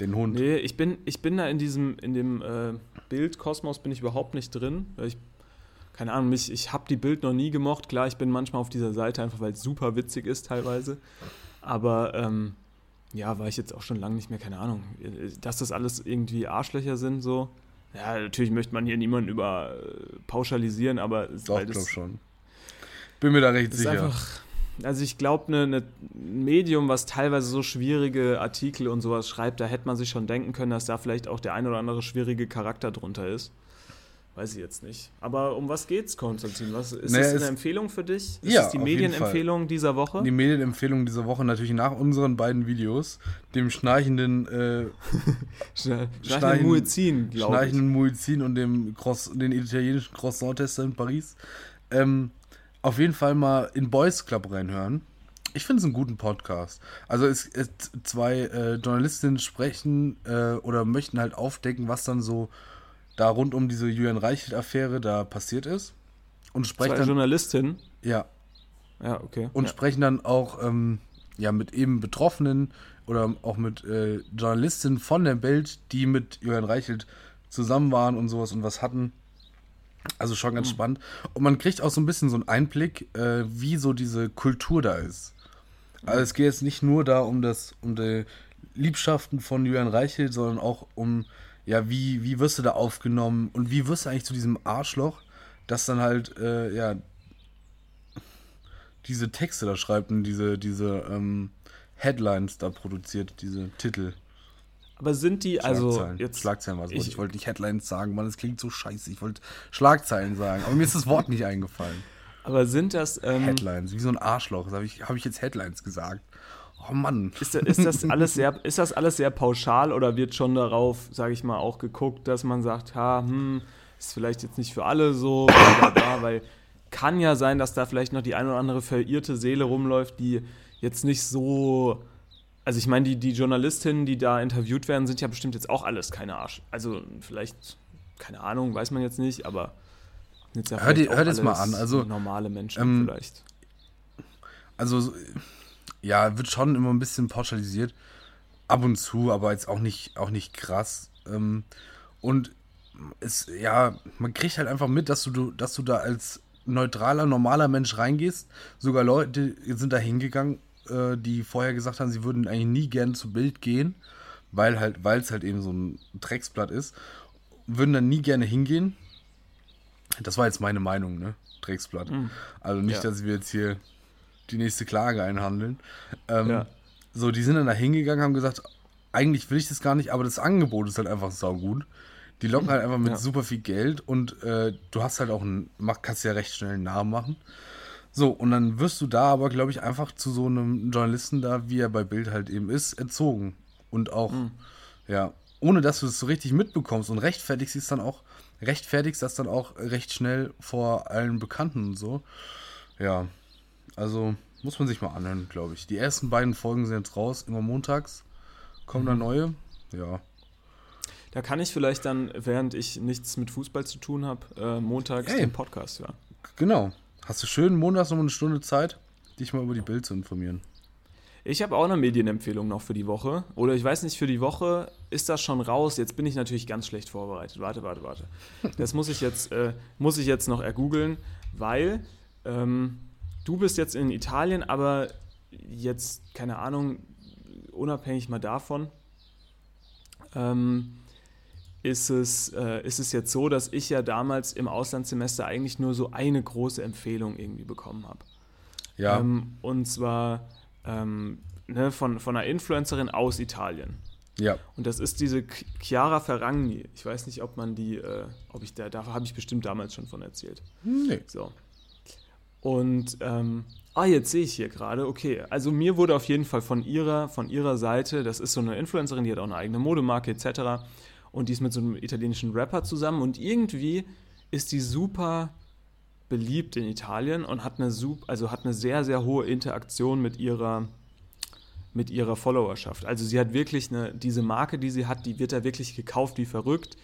Den Hund. Nee, ich bin, ich bin da in diesem, in dem äh, Bildkosmos bin ich überhaupt nicht drin. Ich, keine Ahnung, mich, ich habe die Bild noch nie gemocht. Klar, ich bin manchmal auf dieser Seite einfach, weil es super witzig ist teilweise. Aber ähm, ja, war ich jetzt auch schon lange nicht mehr, keine Ahnung. Dass das alles irgendwie Arschlöcher sind, so. Ja, natürlich möchte man hier niemanden über äh, pauschalisieren, aber Doch, weil das schon. Bin mir da recht sicher. einfach, also ich glaube, ne, ne, ein Medium, was teilweise so schwierige Artikel und sowas schreibt, da hätte man sich schon denken können, dass da vielleicht auch der ein oder andere schwierige Charakter drunter ist. Weiß ich jetzt nicht. Aber um was geht's, Konstantin? Was, ist Naja, das eine Empfehlung für dich? Ist Ja, das die Medienempfehlung dieser Woche? Die Medienempfehlung dieser Woche natürlich nach unseren beiden Videos, dem schnarchenden, äh, *laughs* Schneiden- Muezzin, glaube ich. schnarchenden Muezzin und dem Cross, den italienischen Croissant-Tester in Paris. Ähm, auf jeden Fall mal in Boys Club reinhören. Ich finde es einen guten Podcast. Also es, es zwei äh, Journalistinnen sprechen äh, oder möchten halt aufdecken, was dann so da rund um diese Julian Reichelt-Affäre da passiert ist. Und sprechen Zwei dann, Journalistin. ja, Ja, okay. und ja. sprechen dann auch ähm, ja, mit eben Betroffenen oder auch mit äh, Journalistinnen von der Bild, die mit Julian Reichelt zusammen waren und sowas und was hatten. Also schon ganz spannend. Und man kriegt auch so ein bisschen so einen Einblick, äh, wie so diese Kultur da ist. Also es geht jetzt nicht nur da um das, um die Liebschaften von Julian Reichelt, sondern auch um, ja, wie, wie wirst du da aufgenommen und wie wirst du eigentlich zu diesem Arschloch, das dann halt, äh, ja, diese Texte da schreibt und diese, diese ähm, Headlines da produziert, diese Titel. Aber sind die, also Schlagzeilen. jetzt. Schlagzeilen war es. ich- Ich, wollte nicht Headlines sagen, Mann, das klingt so scheiße. Ich wollte Schlagzeilen sagen, aber mir ist das Wort nicht eingefallen. Aber sind das. Ähm, Headlines, wie so ein Arschloch. Habe ich, hab ich jetzt Headlines gesagt? Oh Mann. Ist, ist, das alles sehr, ist das alles sehr pauschal oder wird schon darauf, sage ich mal, auch geguckt, dass man sagt, ha, hm, ist vielleicht jetzt nicht für alle so, weil kann ja sein, dass da vielleicht noch die ein oder andere verirrte Seele rumläuft, die jetzt nicht so. Also ich meine, die, die Journalistinnen, die da interviewt werden, sind ja bestimmt jetzt auch alles keine Arsch. Also vielleicht, keine Ahnung, weiß man jetzt nicht, aber jetzt ja Hör dir- vielleicht auch hör das mal an, also, normale Menschen ähm, vielleicht. Also, so- ja, wird schon immer ein bisschen pauschalisiert. Ab und zu, aber jetzt auch nicht, auch nicht krass. Ähm, und es, ja, man kriegt halt einfach mit, dass du, dass du da als neutraler, normaler Mensch reingehst. Sogar Leute sind da hingegangen, äh, die vorher gesagt haben, sie würden eigentlich nie gern zu Bild gehen, weil halt, weil es halt eben so ein Drecksblatt ist. Würden dann nie gerne hingehen. Das war jetzt meine Meinung, ne? Drecksblatt. Also nicht, Ja. dass wir jetzt hier die nächste Klage einhandeln. Ähm, Ja. So, die sind dann da hingegangen, haben gesagt, eigentlich will ich das gar nicht, aber das Angebot ist halt einfach saugut. Die locken halt einfach mit Ja. super viel Geld und äh, du hast halt auch einen, kannst ja recht schnell einen Namen machen. So, und dann wirst du da aber, glaube ich, einfach zu so einem Journalisten da, wie er bei Bild halt eben ist, erzogen. Und auch, ja, ohne dass du es so richtig mitbekommst und rechtfertigst es dann auch, rechtfertigst das dann auch recht schnell vor allen Bekannten und so. Ja, also muss man sich mal anhören, glaube ich. Die ersten beiden Folgen sind jetzt raus, immer montags. Kommen da neue? Ja. Da kann ich vielleicht dann, während ich nichts mit Fußball zu tun habe, äh, montags Ey. den Podcast hören. Genau. Hast du schön montags noch eine Stunde Zeit, dich mal über die Bild zu informieren? Ich habe auch eine Medienempfehlung noch für die Woche. Oder ich weiß nicht, für die Woche ist das schon raus. Jetzt bin ich natürlich ganz schlecht vorbereitet. Warte, warte, warte. Das muss ich jetzt, äh, muss ich jetzt noch ergoogeln, weil ähm, du bist jetzt in Italien, aber jetzt, keine Ahnung, unabhängig mal davon, ähm, ist es, äh, ist es jetzt so, dass ich ja damals im Auslandssemester eigentlich nur so eine große Empfehlung irgendwie bekommen habe. Ja. Ähm, und zwar ähm, ne, von, von einer Influencerin aus Italien. ja. Und das ist diese Ch- Chiara Ferragni. Ich weiß nicht, ob man die, äh, ob ich da, da habe ich bestimmt damals schon von erzählt. Nee. So. Und, ähm, ah, jetzt sehe ich hier gerade, okay. Also mir wurde auf jeden Fall von ihrer, von ihrer Seite, das ist so eine Influencerin, die hat auch eine eigene Modemarke etc. Und die ist mit so einem italienischen Rapper zusammen und irgendwie ist die super beliebt in Italien und hat eine, sup also hat eine sehr, sehr hohe Interaktion mit ihrer, mit ihrer Followerschaft. Also sie hat wirklich eine, diese Marke, die sie hat, die wird da wirklich gekauft wie verrückt.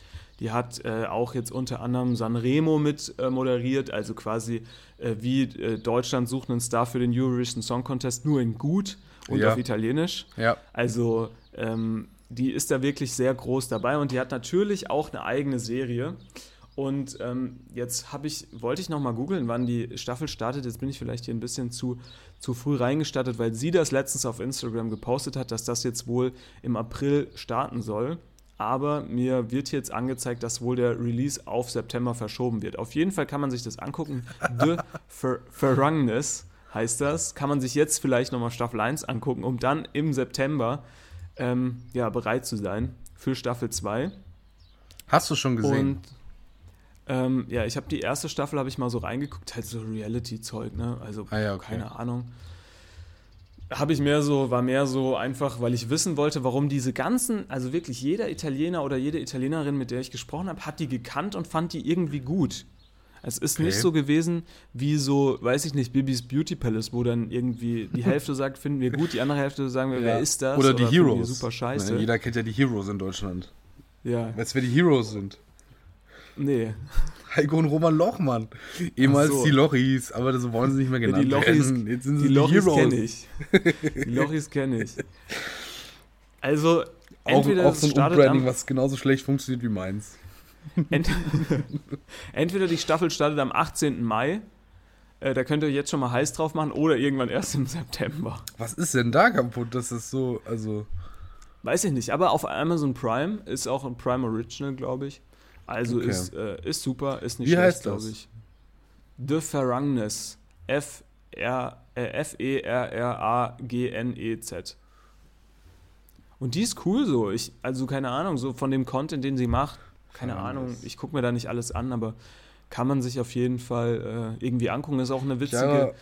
Die hat äh, auch jetzt unter anderem Sanremo mit äh, moderiert, also quasi äh, wie äh, Deutschland sucht einen Star für den Eurovision Song Contest, nur in gut und Ja. auf Italienisch. Ja. Also ähm, die ist da wirklich sehr groß dabei und die hat natürlich auch eine eigene Serie. Und ähm, jetzt habe ich, wollte ich nochmal googeln, wann die Staffel startet. Jetzt bin ich vielleicht hier ein bisschen zu, zu früh reingestartet, weil sie das letztens auf Instagram gepostet hat, dass das jetzt wohl im April starten soll. Aber mir wird jetzt angezeigt, dass wohl der Release auf September verschoben wird. Auf jeden Fall kann man sich das angucken. The Fer Ferrangness heißt das. Kann man sich jetzt vielleicht nochmal Staffel 1 angucken, um dann im September ähm, ja, bereit zu sein für Staffel 2. Hast du schon gesehen? Und Ähm, ja, ich habe die erste Staffel, habe ich mal so reingeguckt, halt so Reality-Zeug, ne? Also, Ah ja, okay. keine Ahnung. Habe ich mehr so, war mehr so einfach, weil ich wissen wollte, warum diese ganzen, also wirklich jeder Italiener oder jede Italienerin, mit der ich gesprochen habe, hat die gekannt und fand die irgendwie gut. Es ist Okay. nicht so gewesen wie so, weiß ich nicht, Bibis Beauty Palace, wo dann irgendwie die *laughs* Hälfte sagt, finden wir gut, die andere Hälfte sagen wir, wer ist das? Oder die wir Heroes. Super scheiße. Ne, Jeder kennt ja die Heroes in Deutschland. ja, du, wer die Heroes sind? nee. Heiko und Roman Lochmann. Ehemals so. die Lochis, aber so wollen sie nicht mehr Ja, genannt die Lochis, werden. Jetzt sind sie die die, Lochis kenne ich. Die Lochis kenne ich. Also, Auch, entweder auch es so ein am, was genauso schlecht funktioniert wie meins. ent, *laughs* entweder die Staffel startet am 18. Mai, äh, da könnt ihr jetzt schon mal heiß drauf machen, oder irgendwann erst im September. Was ist denn da kaputt, dass das so, also... Weiß ich nicht, aber auf Amazon Prime ist auch ein Prime Original, glaube ich. Also Okay. ist, äh, ist super, ist nicht Wie schlecht, glaube ich. The Ferrangness. F R äh, F E R R A G N E Z. Und die ist cool so. Ich also keine Ahnung, so von dem Content, den sie macht, keine Ferrangness. Ahnung, ich gucke mir da nicht alles an, aber kann man sich auf jeden Fall äh, irgendwie angucken. Ist auch eine witzige Chiara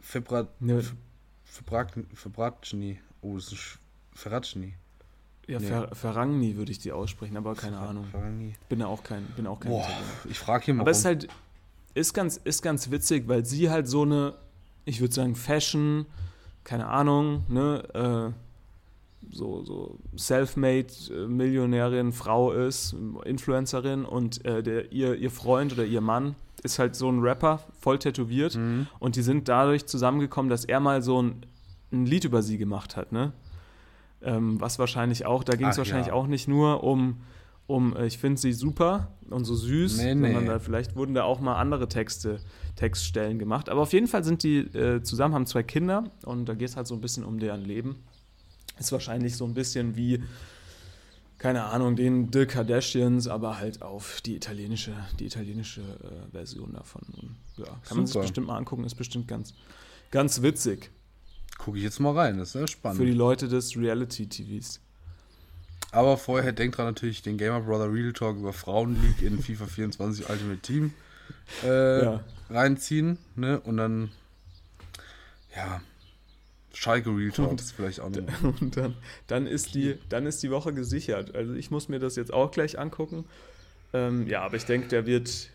Febrat, eine, Febrat, Febratschni. Oh, das ist Ferracini. Ja, nee. Fer Ferragni würde ich die aussprechen, aber keine Ahnung. Ferragni. Bin ja auch kein bin auch kein Boah, Italiener. ich frage hier mal Aber es ist halt, ist ganz, ist ganz witzig, weil sie halt so eine, ich würde sagen, Fashion, keine Ahnung, ne, äh, so, so self-made äh, Millionärin, Frau ist, Influencerin und äh, der, ihr, ihr Freund oder ihr Mann ist halt so ein Rapper, voll tätowiert Mhm. und die sind dadurch zusammengekommen, dass er mal so ein, ein Lied über sie gemacht hat, ne? Ähm, was wahrscheinlich auch, da ging es wahrscheinlich ja. auch nicht nur um, um äh, ich finde sie super und so süß, Nee, sondern nee. da, vielleicht wurden da auch mal andere Texte, Textstellen gemacht. Aber auf jeden Fall sind die äh, zusammen, haben zwei Kinder und da geht es halt so ein bisschen um deren Leben. Ist wahrscheinlich so ein bisschen wie, keine Ahnung, den The Kardashians, aber halt auf die italienische, die italienische äh, Version davon. Und, ja, kann man sich Super. bestimmt mal angucken, ist bestimmt ganz, ganz witzig Gucke ich jetzt mal rein, das ist ja spannend. für die Leute des Reality-TVs. Aber vorher denkt dran natürlich den Gamer Brother Real Talk über Frauen League in FIFA *laughs* 24 Ultimate Team äh, Ja. reinziehen, ne? Und dann, ja, Schalke Real Talk ist vielleicht auch noch. *laughs* Und dann, dann, ist die, dann ist die Woche gesichert. Also ich muss mir das jetzt auch gleich angucken. Ähm, ja, aber ich denke, der wird,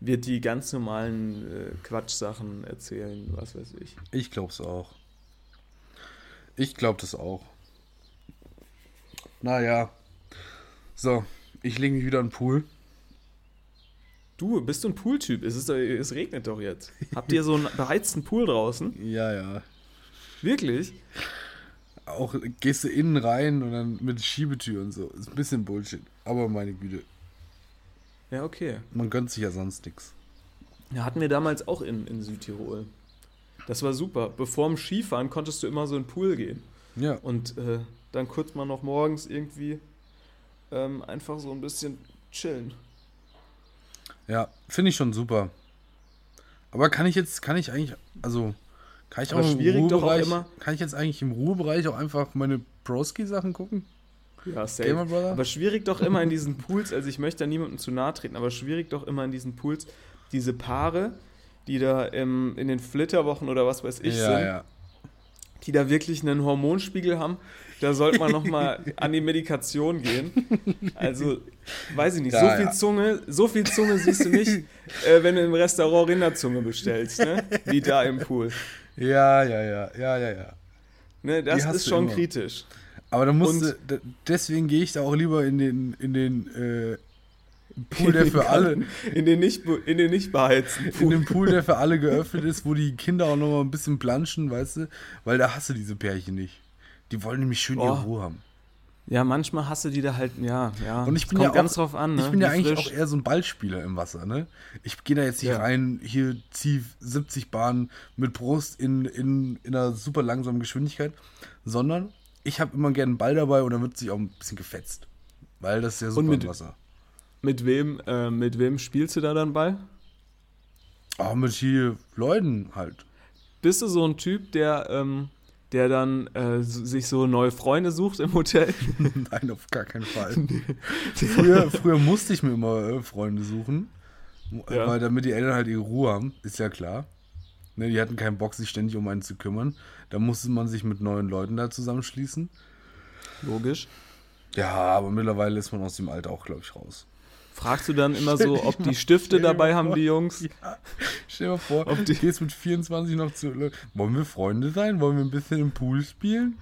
wird die ganz normalen äh, Quatschsachen erzählen, was weiß ich. Ich glaub's auch. Ich glaub das auch. Naja. So, ich lege mich wieder in den Pool. Du, bist du ein Pooltyp? Es, ist, es regnet doch jetzt. Habt ihr so einen beheizten Pool draußen? *laughs* Ja, ja. Wirklich? Auch gehst du innen rein und dann mit Schiebetür und so. Ist ein bisschen Bullshit. Aber meine Güte, Ja, okay. man gönnt sich ja sonst nichts. Ja, hatten wir damals auch in, in Südtirol. Das war super. Bevor dem Skifahren konntest du immer so in den Pool gehen. Ja. Und äh, dann kurz mal noch morgens irgendwie ähm, einfach so ein bisschen chillen. Ja, finde ich schon super. Aber kann ich jetzt, kann ich eigentlich, also, kann ich Aber auch im schwierig auch Ruhebereich, immer- kann ich jetzt eigentlich im Ruhebereich auch einfach meine Broski-Sachen gucken? Ja, safe. Aber schwierig doch immer in diesen Pools, also ich möchte da niemandem zu nahe treten, aber schwierig doch immer in diesen Pools, diese Paare, die da im, in den Flitterwochen oder was weiß ich ja, sind, ja. die da wirklich einen Hormonspiegel haben, da sollte man nochmal *laughs* an die Medikation gehen. Also, weiß ich nicht, Ja, so viel. Zunge, so viel Zunge siehst du nicht, äh, wenn du im Restaurant Rinderzunge bestellst, ne? Wie da im Pool. Ja, ja, ja, ja, ja, ja. Ne, das ist schon immer. kritisch. Aber da musst Und- du, deswegen gehe ich da auch lieber in den, in den äh, *laughs* Pool, der für alle, In den nicht, in den nicht beheizten in Pool. den Pool, der für alle geöffnet ist, wo die Kinder auch noch mal ein bisschen planschen, weißt du? Weil da hast du diese Pärchen nicht. Die wollen nämlich schön ihre Oh. Ruhe haben. Ja, manchmal hast du die da halt, ja, ja. Und ich bin Kommt ja auch, ganz drauf an, ne? Ich bin ja Wie eigentlich frisch. auch eher so ein Ballspieler im Wasser, ne? Ich gehe da jetzt nicht Ja. rein, hier zieh 70 Bahnen mit Brust in, in, in einer super langsamen Geschwindigkeit, sondern ich habe immer gerne einen Ball dabei und dann wird sich auch ein bisschen gefetzt. Weil das ist ja super mit- im Wasser. Mit wem, äh, mit wem spielst du da dann Ball? Auch mit hier Leuten halt. Bist du so ein Typ, der, ähm, der dann äh, sich so neue Freunde sucht im Hotel? *laughs* *laughs* Nein, auf gar keinen Fall. früher, früher musste ich mir immer äh, Freunde suchen. Ja. Weil damit die Eltern halt ihre Ruhe haben, ist ja klar. Ne, die hatten keinen Bock, sich ständig um einen zu kümmern. Da musste man sich mit neuen Leuten da zusammenschließen. Logisch. Ja, aber mittlerweile ist man aus dem Alter auch, glaube ich, raus. Fragst du dann immer so, ob die Stifte dabei haben, vor. die Jungs? Ja. Stell dir mal vor, Ob die- gehst mit 24 noch zu. Wollen wir Freunde sein? Wollen wir ein bisschen im Pool spielen?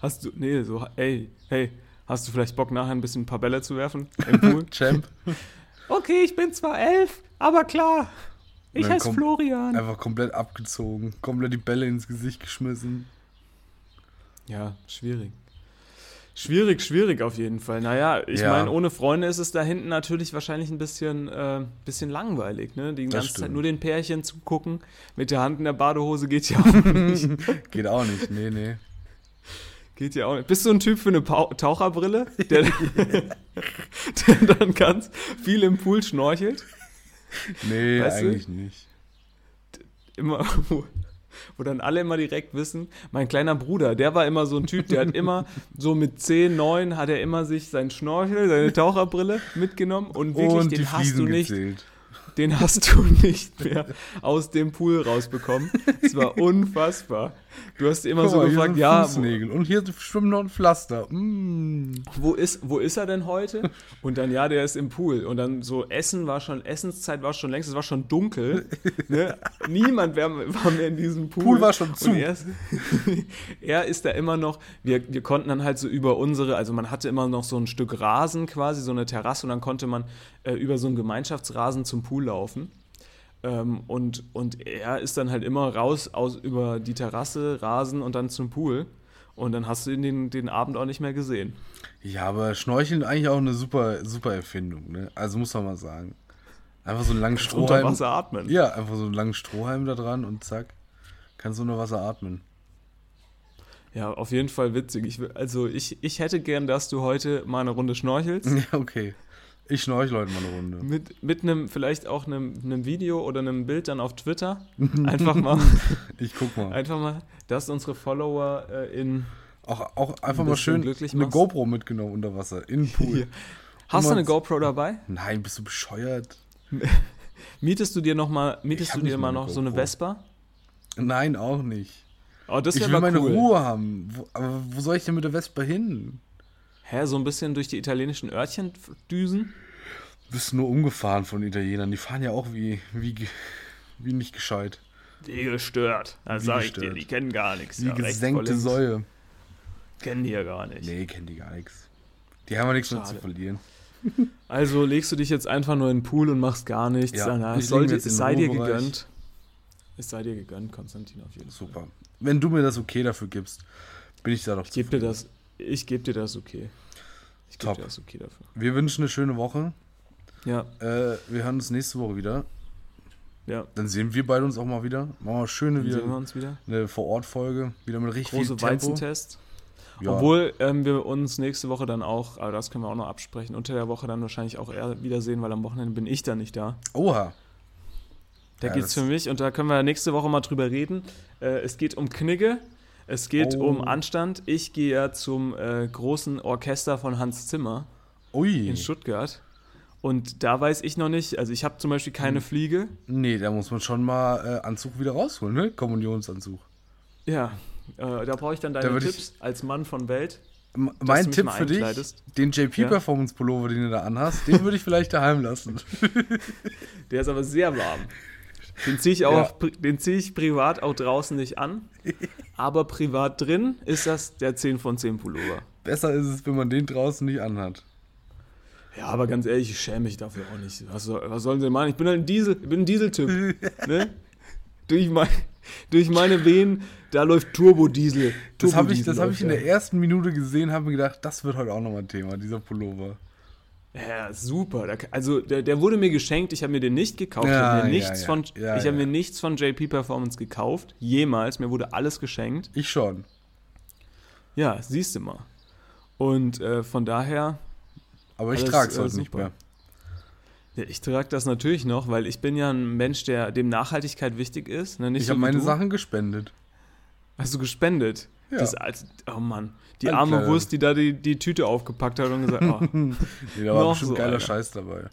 Hast du, nee, so, ey, hey, hast du vielleicht Bock nachher ein bisschen ein paar Bälle zu werfen im *laughs* Pool? Champ. okay, ich bin zwar elf, aber klar, ich heiße Florian. Einfach komplett abgezogen. Komplett die Bälle ins Gesicht geschmissen. Ja, schwierig. Schwierig, schwierig auf jeden Fall. Naja, ich Ja. meine, ohne Freunde ist es da hinten natürlich wahrscheinlich ein bisschen, äh, bisschen langweilig, ne? Die ganze Zeit nur den Pärchen zugucken. Mit der Hand in der Badehose geht ja auch nicht. *laughs* Geht auch nicht. Nee, nee. Geht ja auch nicht. Bist du ein Typ für eine Pau Taucherbrille, der, *laughs* der dann ganz viel im Pool schnorchelt? Nee, Weißt du? eigentlich nicht. Immer, wo, dann alle immer direkt wissen, mein kleiner Bruder, der war immer so ein Typ, der hat immer so mit 10, 9 hat er immer sich seinen Schnorchel, seine Taucherbrille mitgenommen und wirklich, Und den hast du nicht, gezählt. Den hast du *laughs* nicht mehr aus dem Pool rausbekommen. Es war unfassbar. Du hast immer Guck so mal, gefragt, ja, Fußnägel. Und hier schwimmt noch ein Pflaster. Mm. wo ist, wo ist er denn heute? Und dann, ja, der ist im Pool. Und dann so Essen war schon, Essenszeit war schon längst, es war schon dunkel. Ne? *laughs* Niemand wär, war mehr in diesem Pool. Pool war schon zu. Er, ist, *laughs* er ist da immer noch, wir, wir konnten dann halt so über unsere, also man hatte immer noch so ein Stück Rasen quasi, so eine Terrasse und dann konnte man äh, über so einen Gemeinschaftsrasen zum Pool laufen. Ähm, und, und er ist dann halt immer raus aus über die Terrasse, Rasen und dann zum Pool. Und dann hast du ihn den, den Abend auch nicht mehr gesehen. Ja, aber Schnorcheln eigentlich auch eine super, super Erfindung, ne? Also muss man mal sagen. Einfach so einen langen Unter Strohhalm. Wasser atmen. Ja, einfach so einen langen Strohhalm da dran und zack, kannst du unter Wasser atmen. Ja, auf jeden Fall witzig. Ich, also ich, ich hätte gern, dass du heute mal eine Runde schnorchelst. *laughs* Ja, okay. Ich schnorchel heute mal eine Runde. Mit, mit einem, vielleicht auch einem, einem Video oder einem Bild dann auf Twitter. *laughs* Einfach mal, Ich guck mal. einfach mal, dass unsere Follower äh, in. Auch, auch einfach Ein mal schön glücklich eine machst. GoPro mitgenommen unter Wasser, in den Pool. *laughs* Hast du eine GoPro dabei? Nein, bist du bescheuert? *laughs* Mietest du dir noch mal, mietest du dir mal noch so eine GoPro. Vespa? Nein, auch nicht. Oh, das ich will mal meine cool. Ruhe haben. Wo, aber wo soll ich denn mit der Vespa hin? Hä, so ein bisschen durch die italienischen Örtchen düsen? Du bist nur umgefahren von Italienern. Die fahren ja auch wie, wie, wie nicht gescheit. Wie gestört. Da Wie sag ich dir, gestört. die kennen gar nichts. Wie Ja, gesenkte. Säue. Kennen die ja gar nicht. Nee, kennen die gar nichts. Die haben ja nichts mehr zu verlieren. *laughs* Also legst du dich jetzt einfach nur in den Pool und machst gar nichts. Ja, Na, ich es, soll leg dir, mich jetzt in es sei dir gegönnt. Es sei dir gegönnt, Konstantin, auf jeden Fall. Super. Wenn du mir das okay dafür gibst, bin ich da doch Ich gebe dir das, ich gebe dir das okay. Ich gebe dir das okay dafür. Wir wünschen eine schöne Woche. Ja, Äh, wir hören uns nächste Woche wieder. ja. Dann sehen wir beide uns auch mal wieder. Machen wir schöne wieder sehen wir uns wieder. eine Vor-Ort-Folge. Wieder mit richtig Große viel Tempo. Weizentest. Ja. Obwohl ähm, wir uns nächste Woche dann auch, aber das können wir auch noch absprechen, unter der Woche dann wahrscheinlich auch eher wiedersehen, weil am Wochenende bin ich dann nicht da. Oha. Da Ja, geht's für mich und da können wir nächste Woche mal drüber reden. Äh, es geht um Knigge, es geht Oh. um Anstand. Ich gehe ja zum äh, großen Orchester von Hans Zimmer Ui. in Stuttgart. Und da weiß ich noch nicht, also ich habe zum Beispiel Hm. keine Fliege. Nee, da muss man schon mal äh, Anzug wieder rausholen, ne? Kommunionsanzug. Ja, äh, da brauche ich dann Da deine ich- Tipps als Mann von Welt. Mein Tipp für dich, den JP Ja. Performance Pullover, den du da anhast, den *laughs* würde ich vielleicht daheim lassen. Der ist aber sehr warm. Den ziehe ich auch, Ja. den ziehe ich privat auch draußen nicht an. *laughs* Aber privat drin ist das der 10 von 10 Pullover. Besser ist es, wenn man den draußen nicht anhat. Ja, aber ganz ehrlich, ich schäme mich dafür auch nicht. Was, soll, was sollen sie machen? Ich bin halt ein Diesel, ich bin ein Dieseltyp. *laughs* ne? durch, mein, durch meine Venen, da läuft Turbodiesel. Das habe ich, das hab ich in der ersten Minute gesehen, habe mir gedacht, das wird heute auch nochmal ein Thema, dieser Pullover. Ja, super. Also der, der wurde mir geschenkt, ich habe mir den nicht gekauft. ich Ja, habe mir, ja, nichts ja. Von, ich hab mir nichts von JP Performance gekauft. Jemals. Mir wurde alles geschenkt. Ich schon. Ja, siehst du mal. Und äh, von daher, Aber ich trage es heute nicht mehr. ja, ich trage das natürlich noch, weil ich bin ja ein Mensch, der dem Nachhaltigkeit wichtig ist. Ne? Ich so habe meine du. Sachen gespendet. Hast du gespendet? Ja. Das, als- oh Mann. Die arme Altkleider. Wurst, die da die, die Tüte aufgepackt hat und gesagt, oh, *laughs* Nee, da war bestimmt so geiler einer. Scheiß dabei.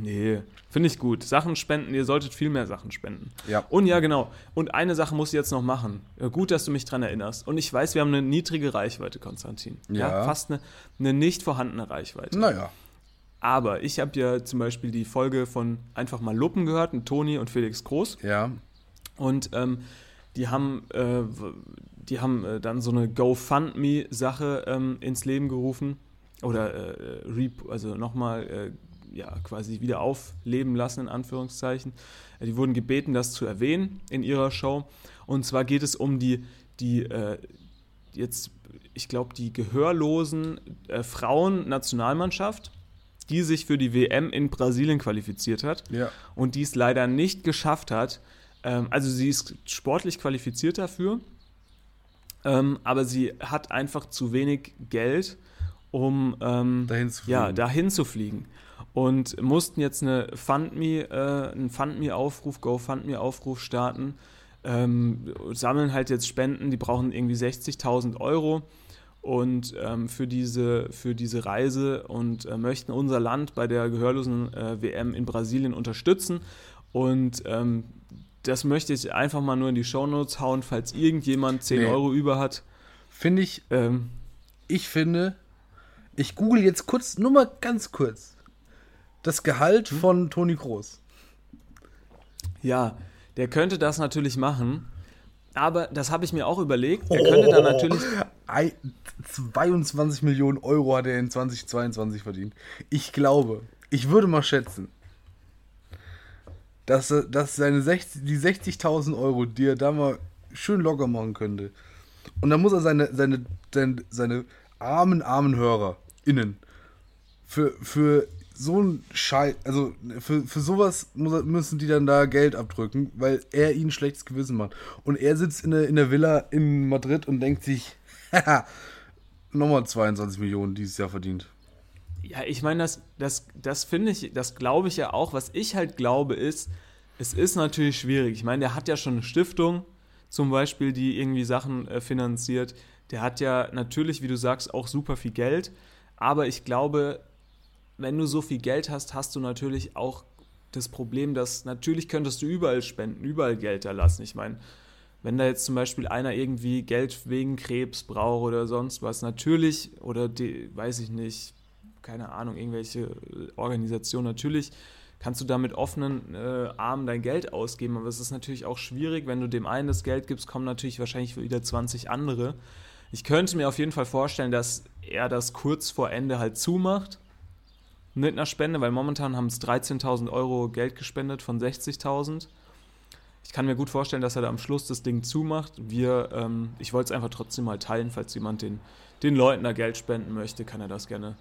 Nee, finde ich gut. Sachen spenden, ihr solltet viel mehr Sachen spenden. Ja. Und ja, genau. Und eine Sache muss ich jetzt noch machen. Ja, gut, dass du mich dran erinnerst. Und ich weiß, wir haben eine niedrige Reichweite, Konstantin. Ja. fast eine, eine nicht vorhandene Reichweite. Naja. Aber ich habe ja zum Beispiel die Folge von Einfach mal Luppen gehört mit Toni und Felix Groß. Ja. Und ähm, die haben, äh, die haben äh, dann so eine GoFundMe-Sache ähm, ins Leben gerufen. Oder äh, äh, rep- also nochmal äh, ja, quasi wieder aufleben lassen, in Anführungszeichen. Äh, die wurden gebeten, das zu erwähnen in ihrer Show. Und zwar geht es um die, die äh, jetzt, ich glaube, die gehörlosen Frauen-Nationalmannschaft, die sich für die WM in Brasilien qualifiziert hat Ja. und die es leider nicht geschafft hat. Ähm, also sie ist sportlich qualifiziert dafür, ähm, aber sie hat einfach zu wenig Geld, um ähm, Dahin zu ja, fliegen. dahin zu fliegen. Und mussten jetzt eine Fundme, äh, einen Fundme-Aufruf, GoFundMe-Aufruf starten. Ähm, sammeln halt jetzt Spenden, die brauchen irgendwie 60.000 Euro und ähm, für, diese, für diese Reise und äh, möchten unser Land bei der gehörlosen äh, WM in Brasilien unterstützen. Und ähm, das möchte ich einfach mal nur in die Shownotes hauen, falls irgendjemand 10 Nee. Euro über hat. Finde ich, Ähm, ich finde, ich google jetzt kurz, nur mal ganz kurz, das Gehalt Hm? von Toni Groß. ja, der könnte das natürlich machen, aber das habe ich mir auch überlegt. Er könnte dann natürlich. Ei- 22 Millionen Euro hat er in 2022 verdient. Ich glaube, ich würde mal schätzen, dass, dass seine 60, die 60.000 Euro, die er da mal schön locker machen könnte, und dann muss er seine, seine, seine, seine armen, armen Hörer innen für, für so ein Scheiß, also für, für sowas muss müssen die dann da Geld abdrücken, weil er ihnen schlechtes Gewissen macht. Und er sitzt in der, in der Villa in Madrid und denkt sich, *laughs* haha, nochmal 22 Millionen dieses Jahr verdient. Ja, ich meine, das, das, das finde ich, das glaube ich ja auch. Was ich halt glaube, ist, es ist natürlich schwierig. Ich meine, der hat ja schon eine Stiftung, zum Beispiel, die irgendwie Sachen äh, finanziert. Der hat ja natürlich, wie du sagst, auch super viel Geld. Aber ich glaube, wenn du so viel Geld hast, hast du natürlich auch das Problem, dass natürlich könntest du überall spenden, überall Geld erlassen. Ich meine, wenn da jetzt zum Beispiel einer irgendwie Geld wegen Krebs braucht oder sonst was, natürlich, oder die, weiß ich nicht, keine Ahnung, irgendwelche Organisationen, natürlich kannst du da mit offenen äh, Armen dein Geld ausgeben, aber es ist natürlich auch schwierig, wenn du dem einen das Geld gibst, kommen natürlich wahrscheinlich wieder 20 andere. Ich könnte mir auf jeden Fall vorstellen, dass er das kurz vor Ende halt zumacht mit einer Spende, weil momentan haben es 13.000 Euro Geld gespendet von 60.000. Ich kann mir gut vorstellen, dass er da am Schluss das Ding zumacht. Wir, ähm, ich wollte es einfach trotzdem mal teilen, falls jemand den, den Leuten da Geld spenden möchte, kann er das gerne,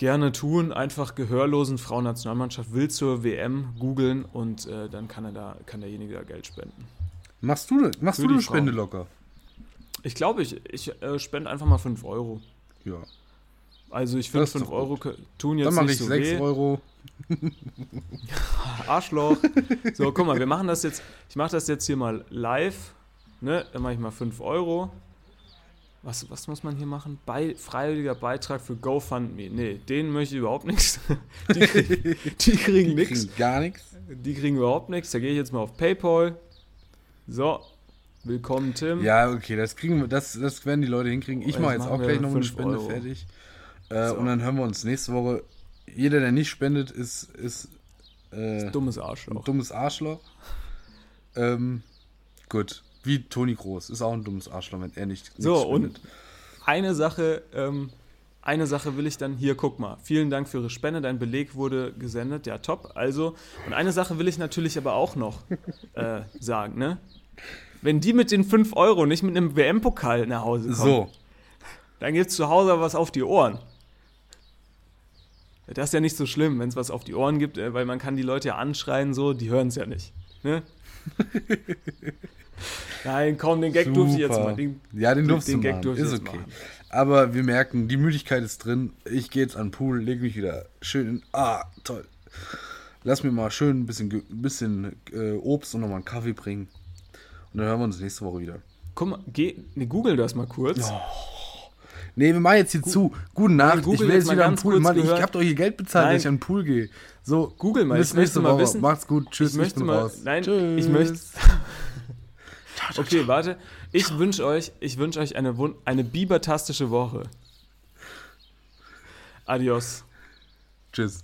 gerne tun. Einfach gehörlosen Frauennationalmannschaft will zur WM googeln und äh, dann kann er da, kann derjenige da Geld spenden. Machst du, machst Für du die eine. Spende locker? Ich glaube, ich, ich äh, spende einfach mal 5 Euro. Ja. Also ich finde Das ist 5 doch Euro tun jetzt Dann mache nicht ich so 6 weh. Euro. *laughs* Arschloch. So, guck mal, wir machen das jetzt. Ich mache das jetzt hier mal live. Ne? Dann mache ich mal 5 Euro. Was, was muss man hier machen? Bei, freiwilliger Beitrag für GoFundMe. Nee, denen möchte ich überhaupt nichts. *laughs* *laughs* Die, kriegen- die kriegen nichts. Gar nichts. Die kriegen überhaupt nichts. Da gehe ich jetzt mal auf PayPal. So. Willkommen, Tim. Ja, okay, das kriegen wir, das, das werden die Leute hinkriegen. Ich Jetzt mache jetzt auch gleich noch eine Spende Euro. fertig. Äh, So. Und dann hören wir uns nächste Woche. Jeder, der nicht spendet, ist, ist äh, Dummes ein Arschloch. dummes Arschloch. Ähm, gut. Wie Toni Groß. Ist auch ein dummes Arschloch, wenn er nicht So, und spendet. eine Sache, ähm, eine Sache will ich dann hier, guck mal. Vielen Dank für Ihre Spende, dein Beleg wurde gesendet, ja top. Also, und eine Sache will ich natürlich aber auch noch äh, *laughs* sagen, ne? Wenn die mit den 5 Euro nicht mit einem WM-Pokal nach Hause kommen, So, dann gibt's zu Hause was auf die Ohren. Das ist ja nicht so schlimm, wenn es was auf die Ohren gibt, äh, weil man kann die Leute ja anschreien, so, die hören es ja nicht. Ne? *laughs* Nein, komm, den Gag durfte ich jetzt mal. Den, ja, den durfst den du Gag durfte ich Ist okay. machen. Aber wir merken, die Müdigkeit ist drin. Ich gehe jetzt an den Pool, lege mich wieder schön in. Ah, toll. Lass mir mal schön ein bisschen, ein bisschen äh, Obst und nochmal einen Kaffee bringen. Und dann hören wir uns nächste Woche wieder. Guck mal, geh, ne, google das mal kurz. Nee, wir machen jetzt hier zu. Gute Nacht. Ich will jetzt wieder am Pool. Mann, ich hab doch hier Geld bezahlt, Nein. dass ich an den Pool gehe. So, Google mal, bis nächste mal Woche. wissen- Macht's gut. Tschüss, ich möchte bin mal. raus. Nein, Tschüss. ich möchte. Okay, warte. Ich wünsche euch, ich wünsche euch eine, eine bibertastische Woche. Adios. Tschüss.